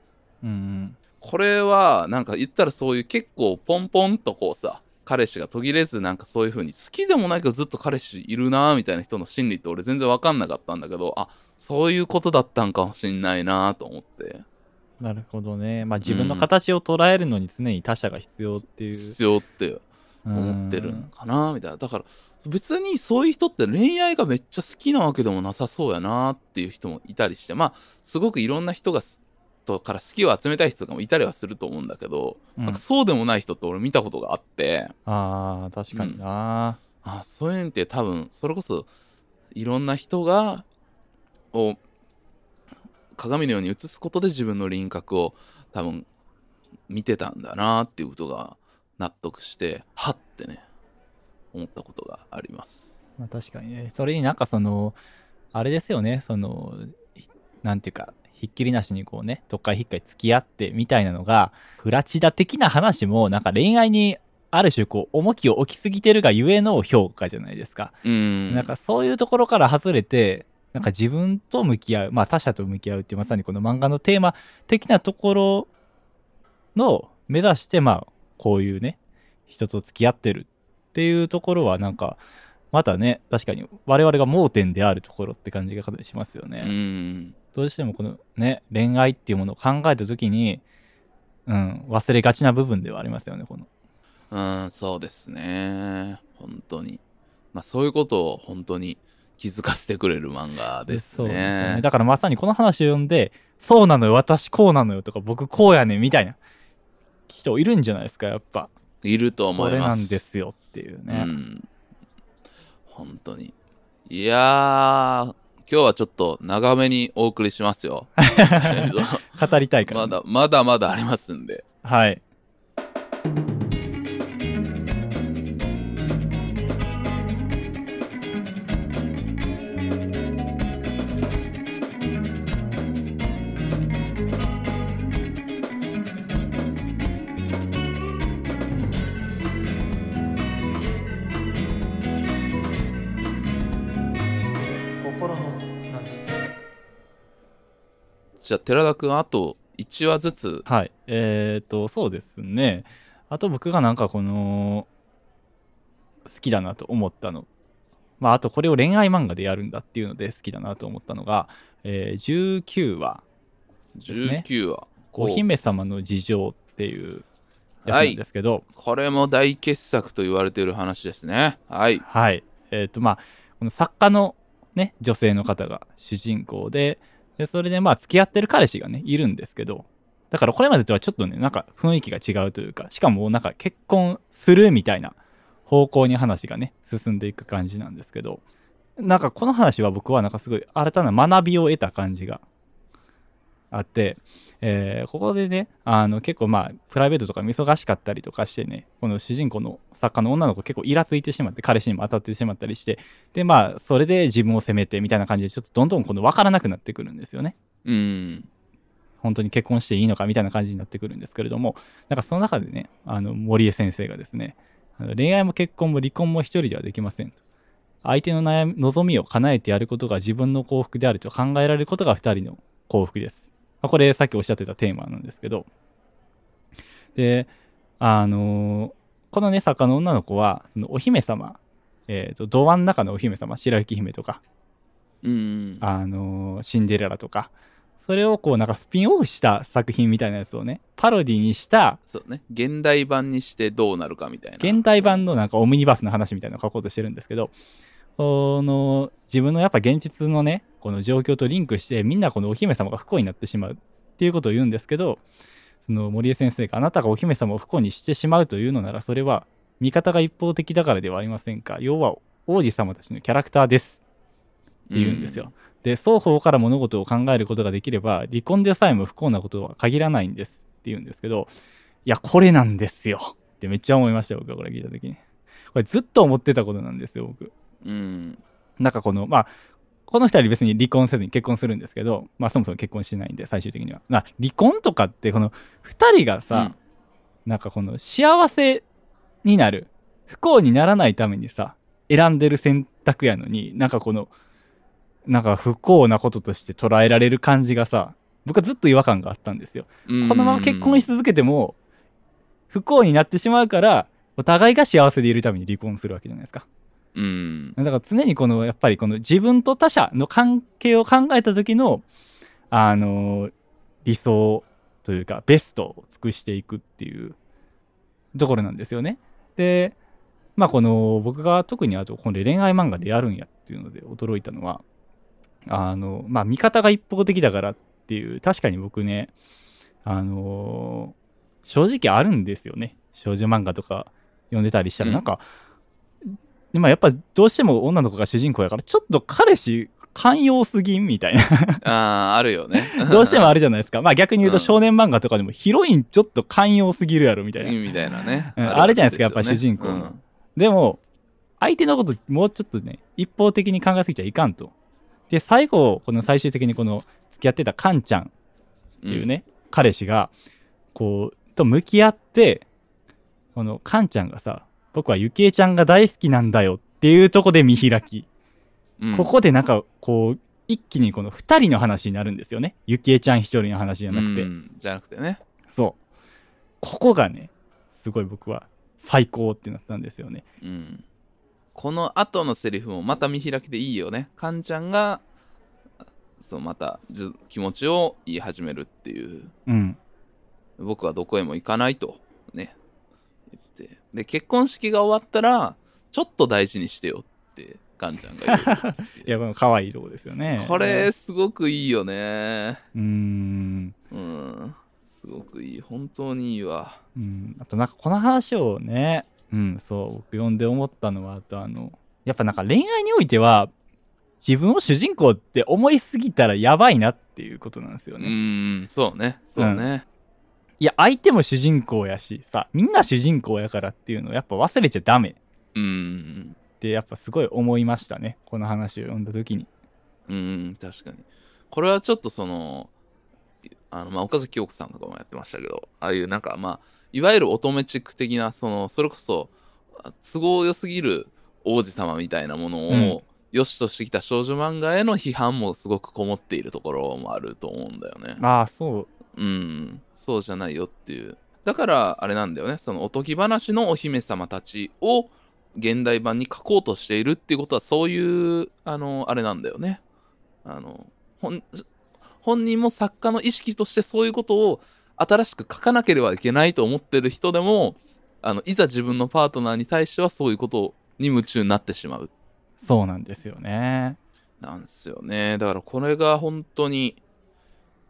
うんこれはなんか言ったらそういう結構ポンポンとこうさ彼氏が途切れずなんかそういう風に好きでもないけどずっと彼氏いるなーみたいな人の心理って俺全然分かんなかったんだけどあそういうことだったんかもしんないなーと思ってなるほどね。まあ自分の形を捉えるのに常に他者が必要っていう、必要って思ってるのかなみたいな。だから別にそういう人って恋愛がめっちゃ好きなわけでもなさそうやなっていう人もいたりしてまあすごくいろんな人がすとから好きを集めたい人とかもいたりはすると思うんだけど、うん。なんかそうでもない人って俺見たことがあって。ああ確かにな、あそういうのって多分それこそいろんな人がを鏡のように映すことで自分の輪郭を多分見てたんだなっていうことが納得してはってね思ったことがあります。まあ、確かにね。それになんかそのあれですよね。そのひなんていうかひっきりなしにこうねどっかひっかり付き合ってみたいなのがフラチダ的な話もなんか恋愛にある種こう重きを置きすぎてるがゆえの評価じゃないですか、うん。なんかそういうところから外れてなんか自分と向き合うまあ他者と向き合うっていうまさにこの漫画のテーマ的なところの目指してまあこういうね人と付き合ってるっていうところはなんかまたね確かに我々が盲点であるところって感じがしますよね、うん。どうしてもこのね恋愛っていうものを考えた時にうん忘れがちな部分ではありますよねこの。うんそうですね。本当に。まあそういうことを本当に気づかせてくれる漫画ですそうですよねね。だからまさにこの話を読んで、そうなのよ、私こうなのよとか、僕こうやねんみたいな人いるんじゃないですか、やっぱ。いると思これなんいます。ですよっていうね。うん。本当に。いやー、今日はちょっと長めにお送りしますよ。(laughs) 語りたいから、まだ、まだまだありますんで。はい。じゃあ、寺田くん、あと1話ずつ。はい。えっ、と、そうですね。あと僕がなんかこの、好きだなと思ったの。まあ、あとこれを恋愛漫画でやるんだっていうので好きだなと思ったのが、えー19話、すね19話。お姫様の事情っていうやつなんですけど、これも大傑作と言われている話ですね。はい。はい。えっ、と、まあ、この作家のね、女性の方が主人公で、でそれでまあ、付き合ってる彼氏がね、いるんですけど、だからこれまでとはちょっとね、なんか雰囲気が違うというか、しかもなんか結婚するみたいな方向に話がね、進んでいく感じなんですけど、なんかこの話は僕はなんかすごい新たな学びを得た感じがあって、えーここでね、あの結構まあ、プライベートとか忙しかったりとかしてね、この主人公の作家の女の子結構イラついてしまって、彼氏にも当たってしまったりして、でまあ、それで自分を責めてみたいな感じで、ちょっとどんどんこの分からなくなってくるんですよね。うん。本当に結婚していいのかみたいな感じになってくるんですけれども、なんかその中でね、あの森江先生がですね、恋愛も結婚も離婚も一人ではできませんと。相手の悩み、望みを叶えてやることが自分の幸福であると考えられることが二人の幸福です。まあこれさっきおっしゃってたテーマなんですけど、で、あのーこのね、作家の女の子は、そのお姫様、えっ、と、童話の中のお姫様、白雪姫とか、うん。あのーシンデレラとか、それをこうなんかスピンオフした作品みたいなやつをね、パロディにしたそうね。現代版にしてどうなるかみたいな。現代版のなんかオムニバスの話みたいなのを書こうとしてるんですけど、この自分のやっぱ現実のね、この状況とリンクしてみんなこのお姫様が不幸になってしまうっていうことを言うんですけど、その森江先生があなたがお姫様を不幸にしてしまうというのならそれは味方が一方的だからではありませんか？要は王子様たちのキャラクターですって言うんですよ。で、双方から物事を考えることができれば、離婚でさえも不幸なことは限らないんですって言うんですけど、いや、これなんですよってめっちゃ思いましたよ、僕はこれ聞いた時に。これずっと思ってたことなんですよ、僕。うん。なんかこの、まあ、この二人別に離婚せずに結婚するんですけど、まあそもそも結婚しないんで、最終的には。まあ、離婚とかって、この二人がさ、なんかこの幸せになる、不幸にならないためにさ、選んでる選択やのに、なんかこの、なんか不幸なこととして捉えられる感じがさ、僕はずっと違和感があったんですよ。うんこのまま結婚し続けても、不幸になってしまうから、お互いが幸せでいるために離婚するわけじゃないですか。うん。だから常にこの、やっぱりこの自分と他者の関係を考えた時の、あの理想というか、ベストを尽くしていくっていうところなんですよね。で、まあこの、僕が特にあと、この恋愛漫画でやるんやっていうので驚いたのは、あの、まあ見方が一方的だからっていう、確かに僕ね、あの正直あるんですよね。少女漫画とか読んでたりしたら、うんなんか、まあやっぱどうしても女の子が主人公やから、ちょっと彼氏寛容すぎんみたいな。ああ、あるよね。(laughs) どうしてもあるじゃないですか。まあ逆に言うとうん少年漫画とかでもヒロインちょっと寛容すぎるやろみたいな。みたいなね。うんあれじゃないですかやっぱ主人公うんでも、相手のこともうちょっとね、一方的に考えすぎちゃいかんと。で、最後、この最終的にこの付き合ってたカンちゃんっていうね、彼氏が、こう、と向き合って、このカンちゃんがさ、僕はゆきえちゃんが大好きなんだよっていうとこで見開き。うんここでなんか、こう、一気にこの二人の話になるんですよね。ゆきえちゃん一人の話じゃなくて。うんじゃなくてね。そう。ここがね、すごい僕は最高ってなってたんですよね。うん。この後のセリフもまた見開きでいいよね。カンちゃんが、そう、またじ気持ちを言い始めるっていう。うん。僕はどこへも行かないと。で、結婚式が終わったら、ちょっと大事にしてよって、カンちゃんが言う (laughs) いや、この可愛いとこですよね。これ、すごくいいよね。うーん。うん。すごくいい。本当にいいわ。うん。あとなんかこの話をね、うん、そう、僕読んで思ったのは、あとあの、やっぱなんか恋愛においては、自分を主人公って思いすぎたらやばいなっていうことなんですようね。ん、そうね。そうね。いや、相手も主人公やし、さ、みんな主人公やからっていうのをやっぱ忘れちゃダメっうん。てやっぱすごい思いましたね。この話を読んだ時に。うん、確かに。これはちょっとその、あの、まあ、岡崎京子さんとかもやってましたけど、ああいうなんか、まあ、いわゆる乙女チック的な、その、それこそ、あ都合良すぎる王子様みたいなものうんを、良しとしてきた少女漫画への批判もすごくこもっているところもあると思うんだよね。ああ、そう。うん、そうじゃないよっていう。だから、あれなんだよね。そのおとぎ話のお姫様たちを現代版に書こうとしているっていうことは、そういう、あの、あれなんだよね。あの、本本人も作家の意識としてそういうことを新しく書かなければいけないと思ってる人でも、あの、いざ自分のパートナーに対してはそういうことに夢中になってしまう。そうなんですよね。なんですよね。だからこれが本当に、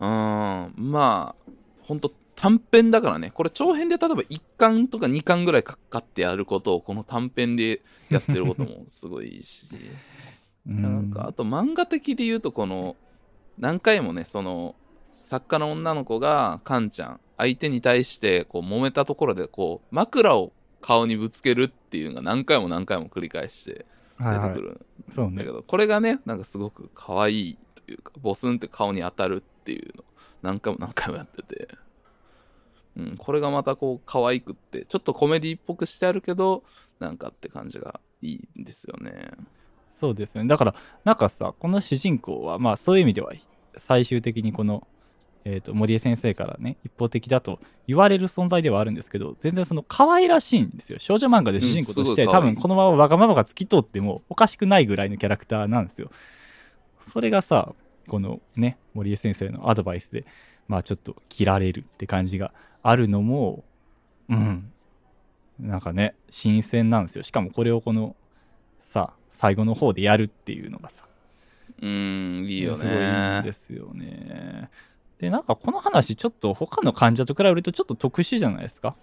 うーん、まあ、本当短編だからね。これ長編で例えば1巻とか2巻ぐらいかかってやることをこの短編でやってることもすごいいいし。(laughs) うなんかあと漫画的で言うとこの何回もねその作家の女の子がカンちゃん相手に対してこう揉めたところでこう枕を顔にぶつけるっていうのが何回も何回も繰り返してはいはい。出てくるんねだけ。ど、これがねなんかすごく可愛いというかボスンって顔に当たるっていうのを何回も何回もやってて、うん、これがまたこう可愛くってちょっとコメディっぽくしてあるけどなんかって感じがいいんですよね。そうですよね。だから、なんかさ、この主人公は、まあそういう意味では、最終的にこの、えっ、と、森江先生からね、一方的だと言われる存在ではあるんですけど、全然その可愛らしいんですよ。少女漫画で主人公として、うん多分このままわがままが透き通ってもおかしくないぐらいのキャラクターなんですよ。それがさ、このね、森江先生のアドバイスで、まあちょっと切られるって感じがあるのも、うん。なんかね、新鮮なんですよ。しかもこれをこの、さ、最後の方でやるっていうのがさ、うーんいいよすごいいいで。すよね。で、なんかこの話、ちょっと他の患者と比べるとちょっと特殊じゃないですか？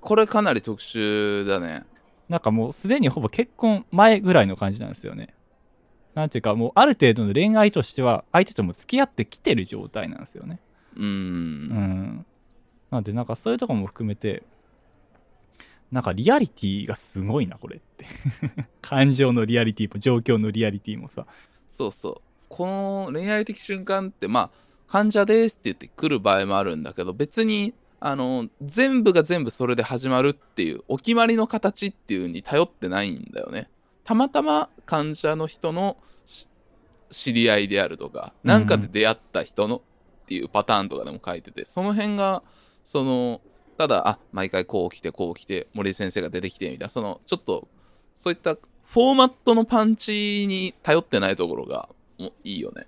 これかなり特殊だね。なんかもうすでにほぼ結婚前ぐらいの感じなんですよね。なんていうかもうある程度の恋愛としては相手とも付き合ってきてる状態なんですよねう。うんんなんでなんかそういうとこも含めてなんかリアリティがすごいなこれって (laughs) 感情のリアリティも状況のリアリティもさそうそう。この恋愛的瞬間って、まあ、患者ですって言って来る場合もあるんだけど、別に、あの、全部が全部それで始まるっていう、お決まりの形っていうに頼ってないんだよね。たまたま患者の人のし知り合いであるとか、なんかで出会った人のっていうパターンとかでも書いてて、その辺が、その、ただ、あ、毎回こう来て、こう来て、森井先生が出てきて、みたいな、その、ちょっと、そういったフォーマットのパンチに頼ってないところが、もういいよね。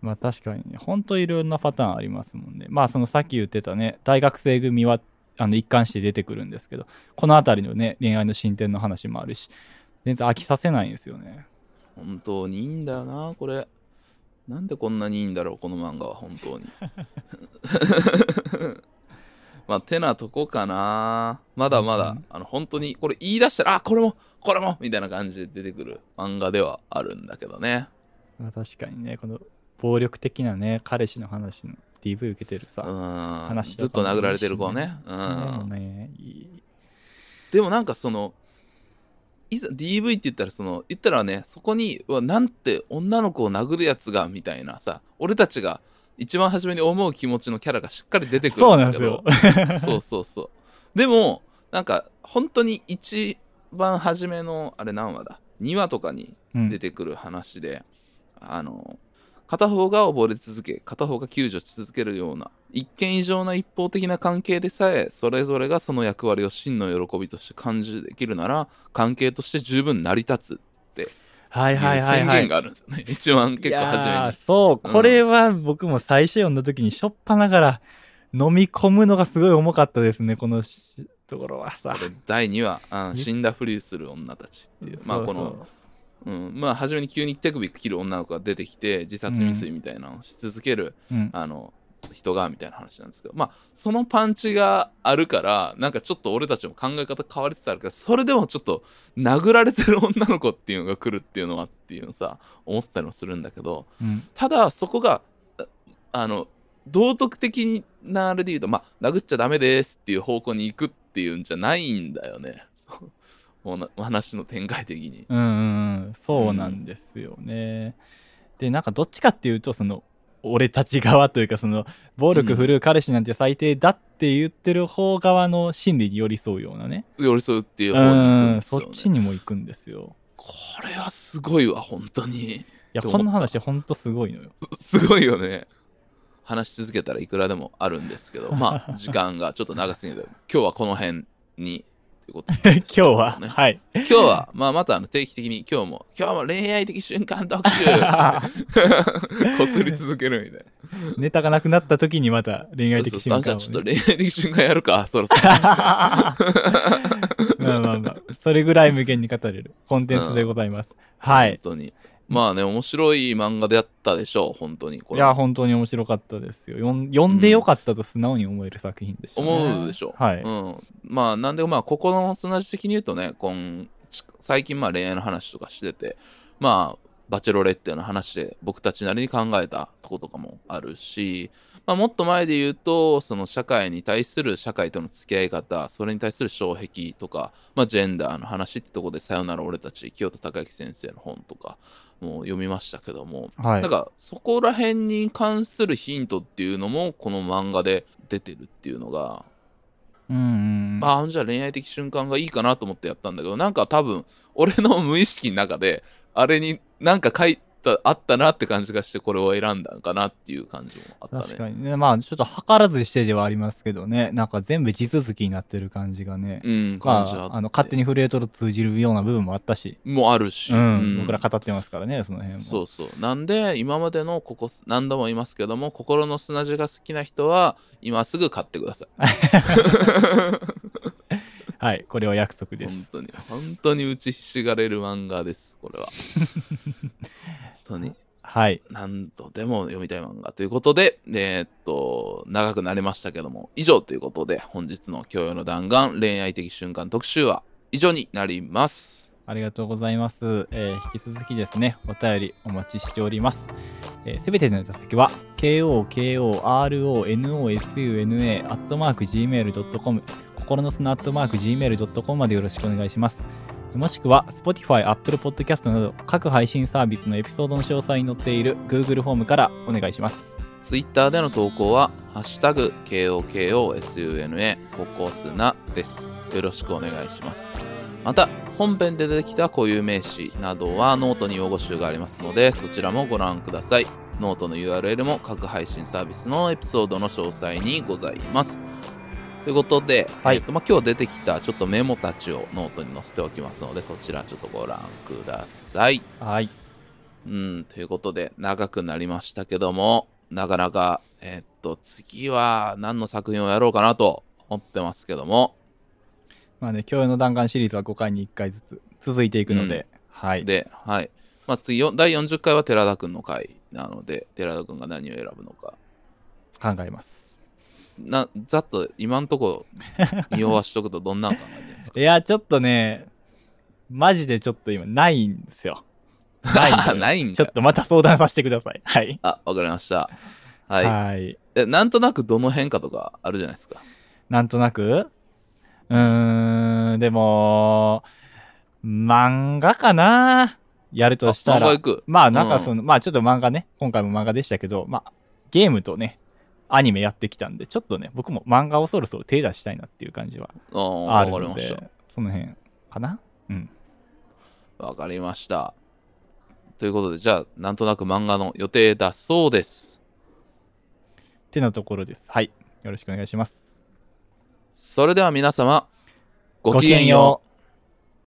まあ確かにね、ほんといろんなパターンありますもんね。まあそのさっき言ってたね、大学生組はあの一貫して出てくるんですけど、この辺りのね、恋愛の進展の話もあるし、全然飽きさせないんですよね。本当にいいんだよな、これ。なんでこんなにいいんだろう、この漫画は、本当に。(laughs) まあ、てなとこかな。まだまだ、うんあの、本当に、これ言い出したら、あ、これも、これもみたいな感じで出てくる漫画ではあるんだけどね。まあ確かにね、この暴力的なね、彼氏の話の DV 受けてるさ、うん。話ずっと殴られてる子ね。う。でもね、でもなんかその、いざ DV って言ったらその言ったらねそこにうわなんて女の子を殴るやつがみたいなさ俺たちが一番初めに思う気持ちのキャラがしっかり出てくるそうんなんだですけどよ。(laughs) そうそうそう。でもなんか本当に一番初めのあれ何話だ？2話とかにうん。出てくる話で、あの片方が溺れ続け片方が救助し続けるような一見異常な一方的な関係でさえそれぞれがその役割を真の喜びとして感じできるなら関係として十分成り立つはいはいはい宣はい。言があるんですよね、(laughs) 一番結構初めに。そう、うんこれは僕も最初読んだ時にしょっぱながら飲み込むのがすごい重かったですね、このしところはさ。第2話、うん死んだふりする女たちっていう。まあこのうん、まあ初めに急に手首切る女の子が出てきて自殺未遂みたいなのをし続ける、うん。あの人がみたいな話なんですけど。まあそのパンチがあるからなんかちょっと俺たちも考え方変わりつつあるけどそれでもちょっと殴られてる女の子っていうのが来るっていうのはっていうのさ思ったりもするんだけど。うん。ただそこがああの道徳的なあれで言うとまあ殴っちゃダメですっていう方向に行くっていうんじゃないんだよね (laughs) お話の展開的に。うんうんうん、そうなんですよね。で、なんかどっちかっていうと、その、俺たち側というか、その、暴力振るう彼氏なんて最低だって言ってる方側の心理に寄り添うようなね。寄り添うっていうう方に行くんん、ですよ、ね。そっちにも行くんですよ。これはすごいわ、本当に。いや、この話ほんとすごいのよ。(laughs) すごいよね。話し続けたらいくらでもあるんですけど、まあ、(laughs) 時間がちょっと長すぎるので、今日はこの辺に、ということで (laughs) 今日は、ねはい。今日は、まあ、またあの定期的に今日も、今日も恋愛的瞬間特集 (laughs) こすり続けるみたいネタがなくなった時にまた恋愛的瞬間を、ね。じゃあちょっと恋愛的瞬間やるか、そろそろ。(laughs) まあまあまあ、それぐらい無限に語れるコンテンツでございます。はい。本当に。まあね、面白い漫画であったでしょう、本当に。これいや、本当に面白かったですよ。読ん読んでよかったと素直に思える作品でした、ね思うでしょ。はい。うん。まあ、なんで、まあ、ここの砂地的に言うとね、今最近、まあ、恋愛の話とかしてて、まあ、バチェロレッテの話で僕たちなりに考えたとことかもあるし、まあ、もっと前で言うと、その社会に対する社会との付き合い方、それに対する障壁とか、まあ、ジェンダーの話ってとこで、さよなら俺たち、清田孝之先生の本とかも読みましたけども、はい。なんかそこら辺に関するヒントっていうのもこの漫画で出てるっていうのが、うんうん。ああじゃあ恋愛的瞬間がいいかなと思ってやったんだけどなんか多分俺の無意識の中であれになんか書いたあったなって感じがしてこれを選んだんかなっていう感じもあったね。確かにね。まあ、ちょっと図らずしてではありますけどね。なんか全部地続きになってる感じがね。うんま感じあってあ、あの、勝手にフレートと通じるような部分もあったし。もあるし、うん。うん僕ら語ってますからね、その辺も。そうそうなんで今までのここ何度も言いますけども心の砂地が好きな人は今すぐ買ってください。(laughs) はい。これは約束です。本当に本当に打ちひしがれる漫画ですこれは。(laughs) 本当にはい。何度でも読みたい漫画ということで、えーっと、長くなりましたけども、以上ということで、本日の教養の弾丸恋愛的瞬間特集は以上になります。ありがとうございます。えー引き続きですね、お便りお待ちしております。す、え、べ、ての座席は、kokorosuna アットマーク gmail.com 心の砂アットマーク gmail.com までよろしくお願いします。もしくは、Spotify、Apple Podcast など各配信サービスのエピソードの詳細に載っている Google フォームからお願いします。ツイッターでの投稿は、ハッシュタグ、KOKOSUNA、ココスナです。よろしくお願いします。また、本編で出てきた固有名詞などはノートに用語集がありますので、そちらもご覧ください。ノートの URL も各配信サービスのエピソードの詳細にございます。ということで、はいえっとまあ、今日出てきたちょっとメモたちをノートに載せておきますので、そちらちょっとご覧ください。はい。うん、ということで、長くなりましたけども、なかなか、えっと、次は何の作品をやろうかなと思ってますけども、まあね、今日の弾丸シリーズは5回に1回ずつ続いていくので、はい。で、はい。まあ、次よ、第40回は寺田くんの回なので、寺田くんが何を選ぶのか。考えます。な、ざっと今んとこ、(laughs) 匂わしとくとどんなん考えてるんですか？いや、ちょっとね、マジでちょっと今ないん (laughs) ですよ。ないんないんかちょっとまた相談させてください。はい。あ、わかりました。はい。はい。えなんとなくどの変化とかあるじゃないですか？なんとなく？うーん、でも、漫画かな？やるとしたらあ漫画行。く。まあなんうんかその、まあちょっと漫画ね、今回も漫画でしたけど、まあゲームとね、アニメやってきたんで、ちょっとね、僕も漫画をそろそろ手出したいなっていう感じはあるのでかりました。、その辺かな？うん。わかりました。ということで、じゃあ、なんとなく漫画の予定だそうです。ってなところです。はい。よろしくお願いします。それでは皆様、ごごきげん。よう。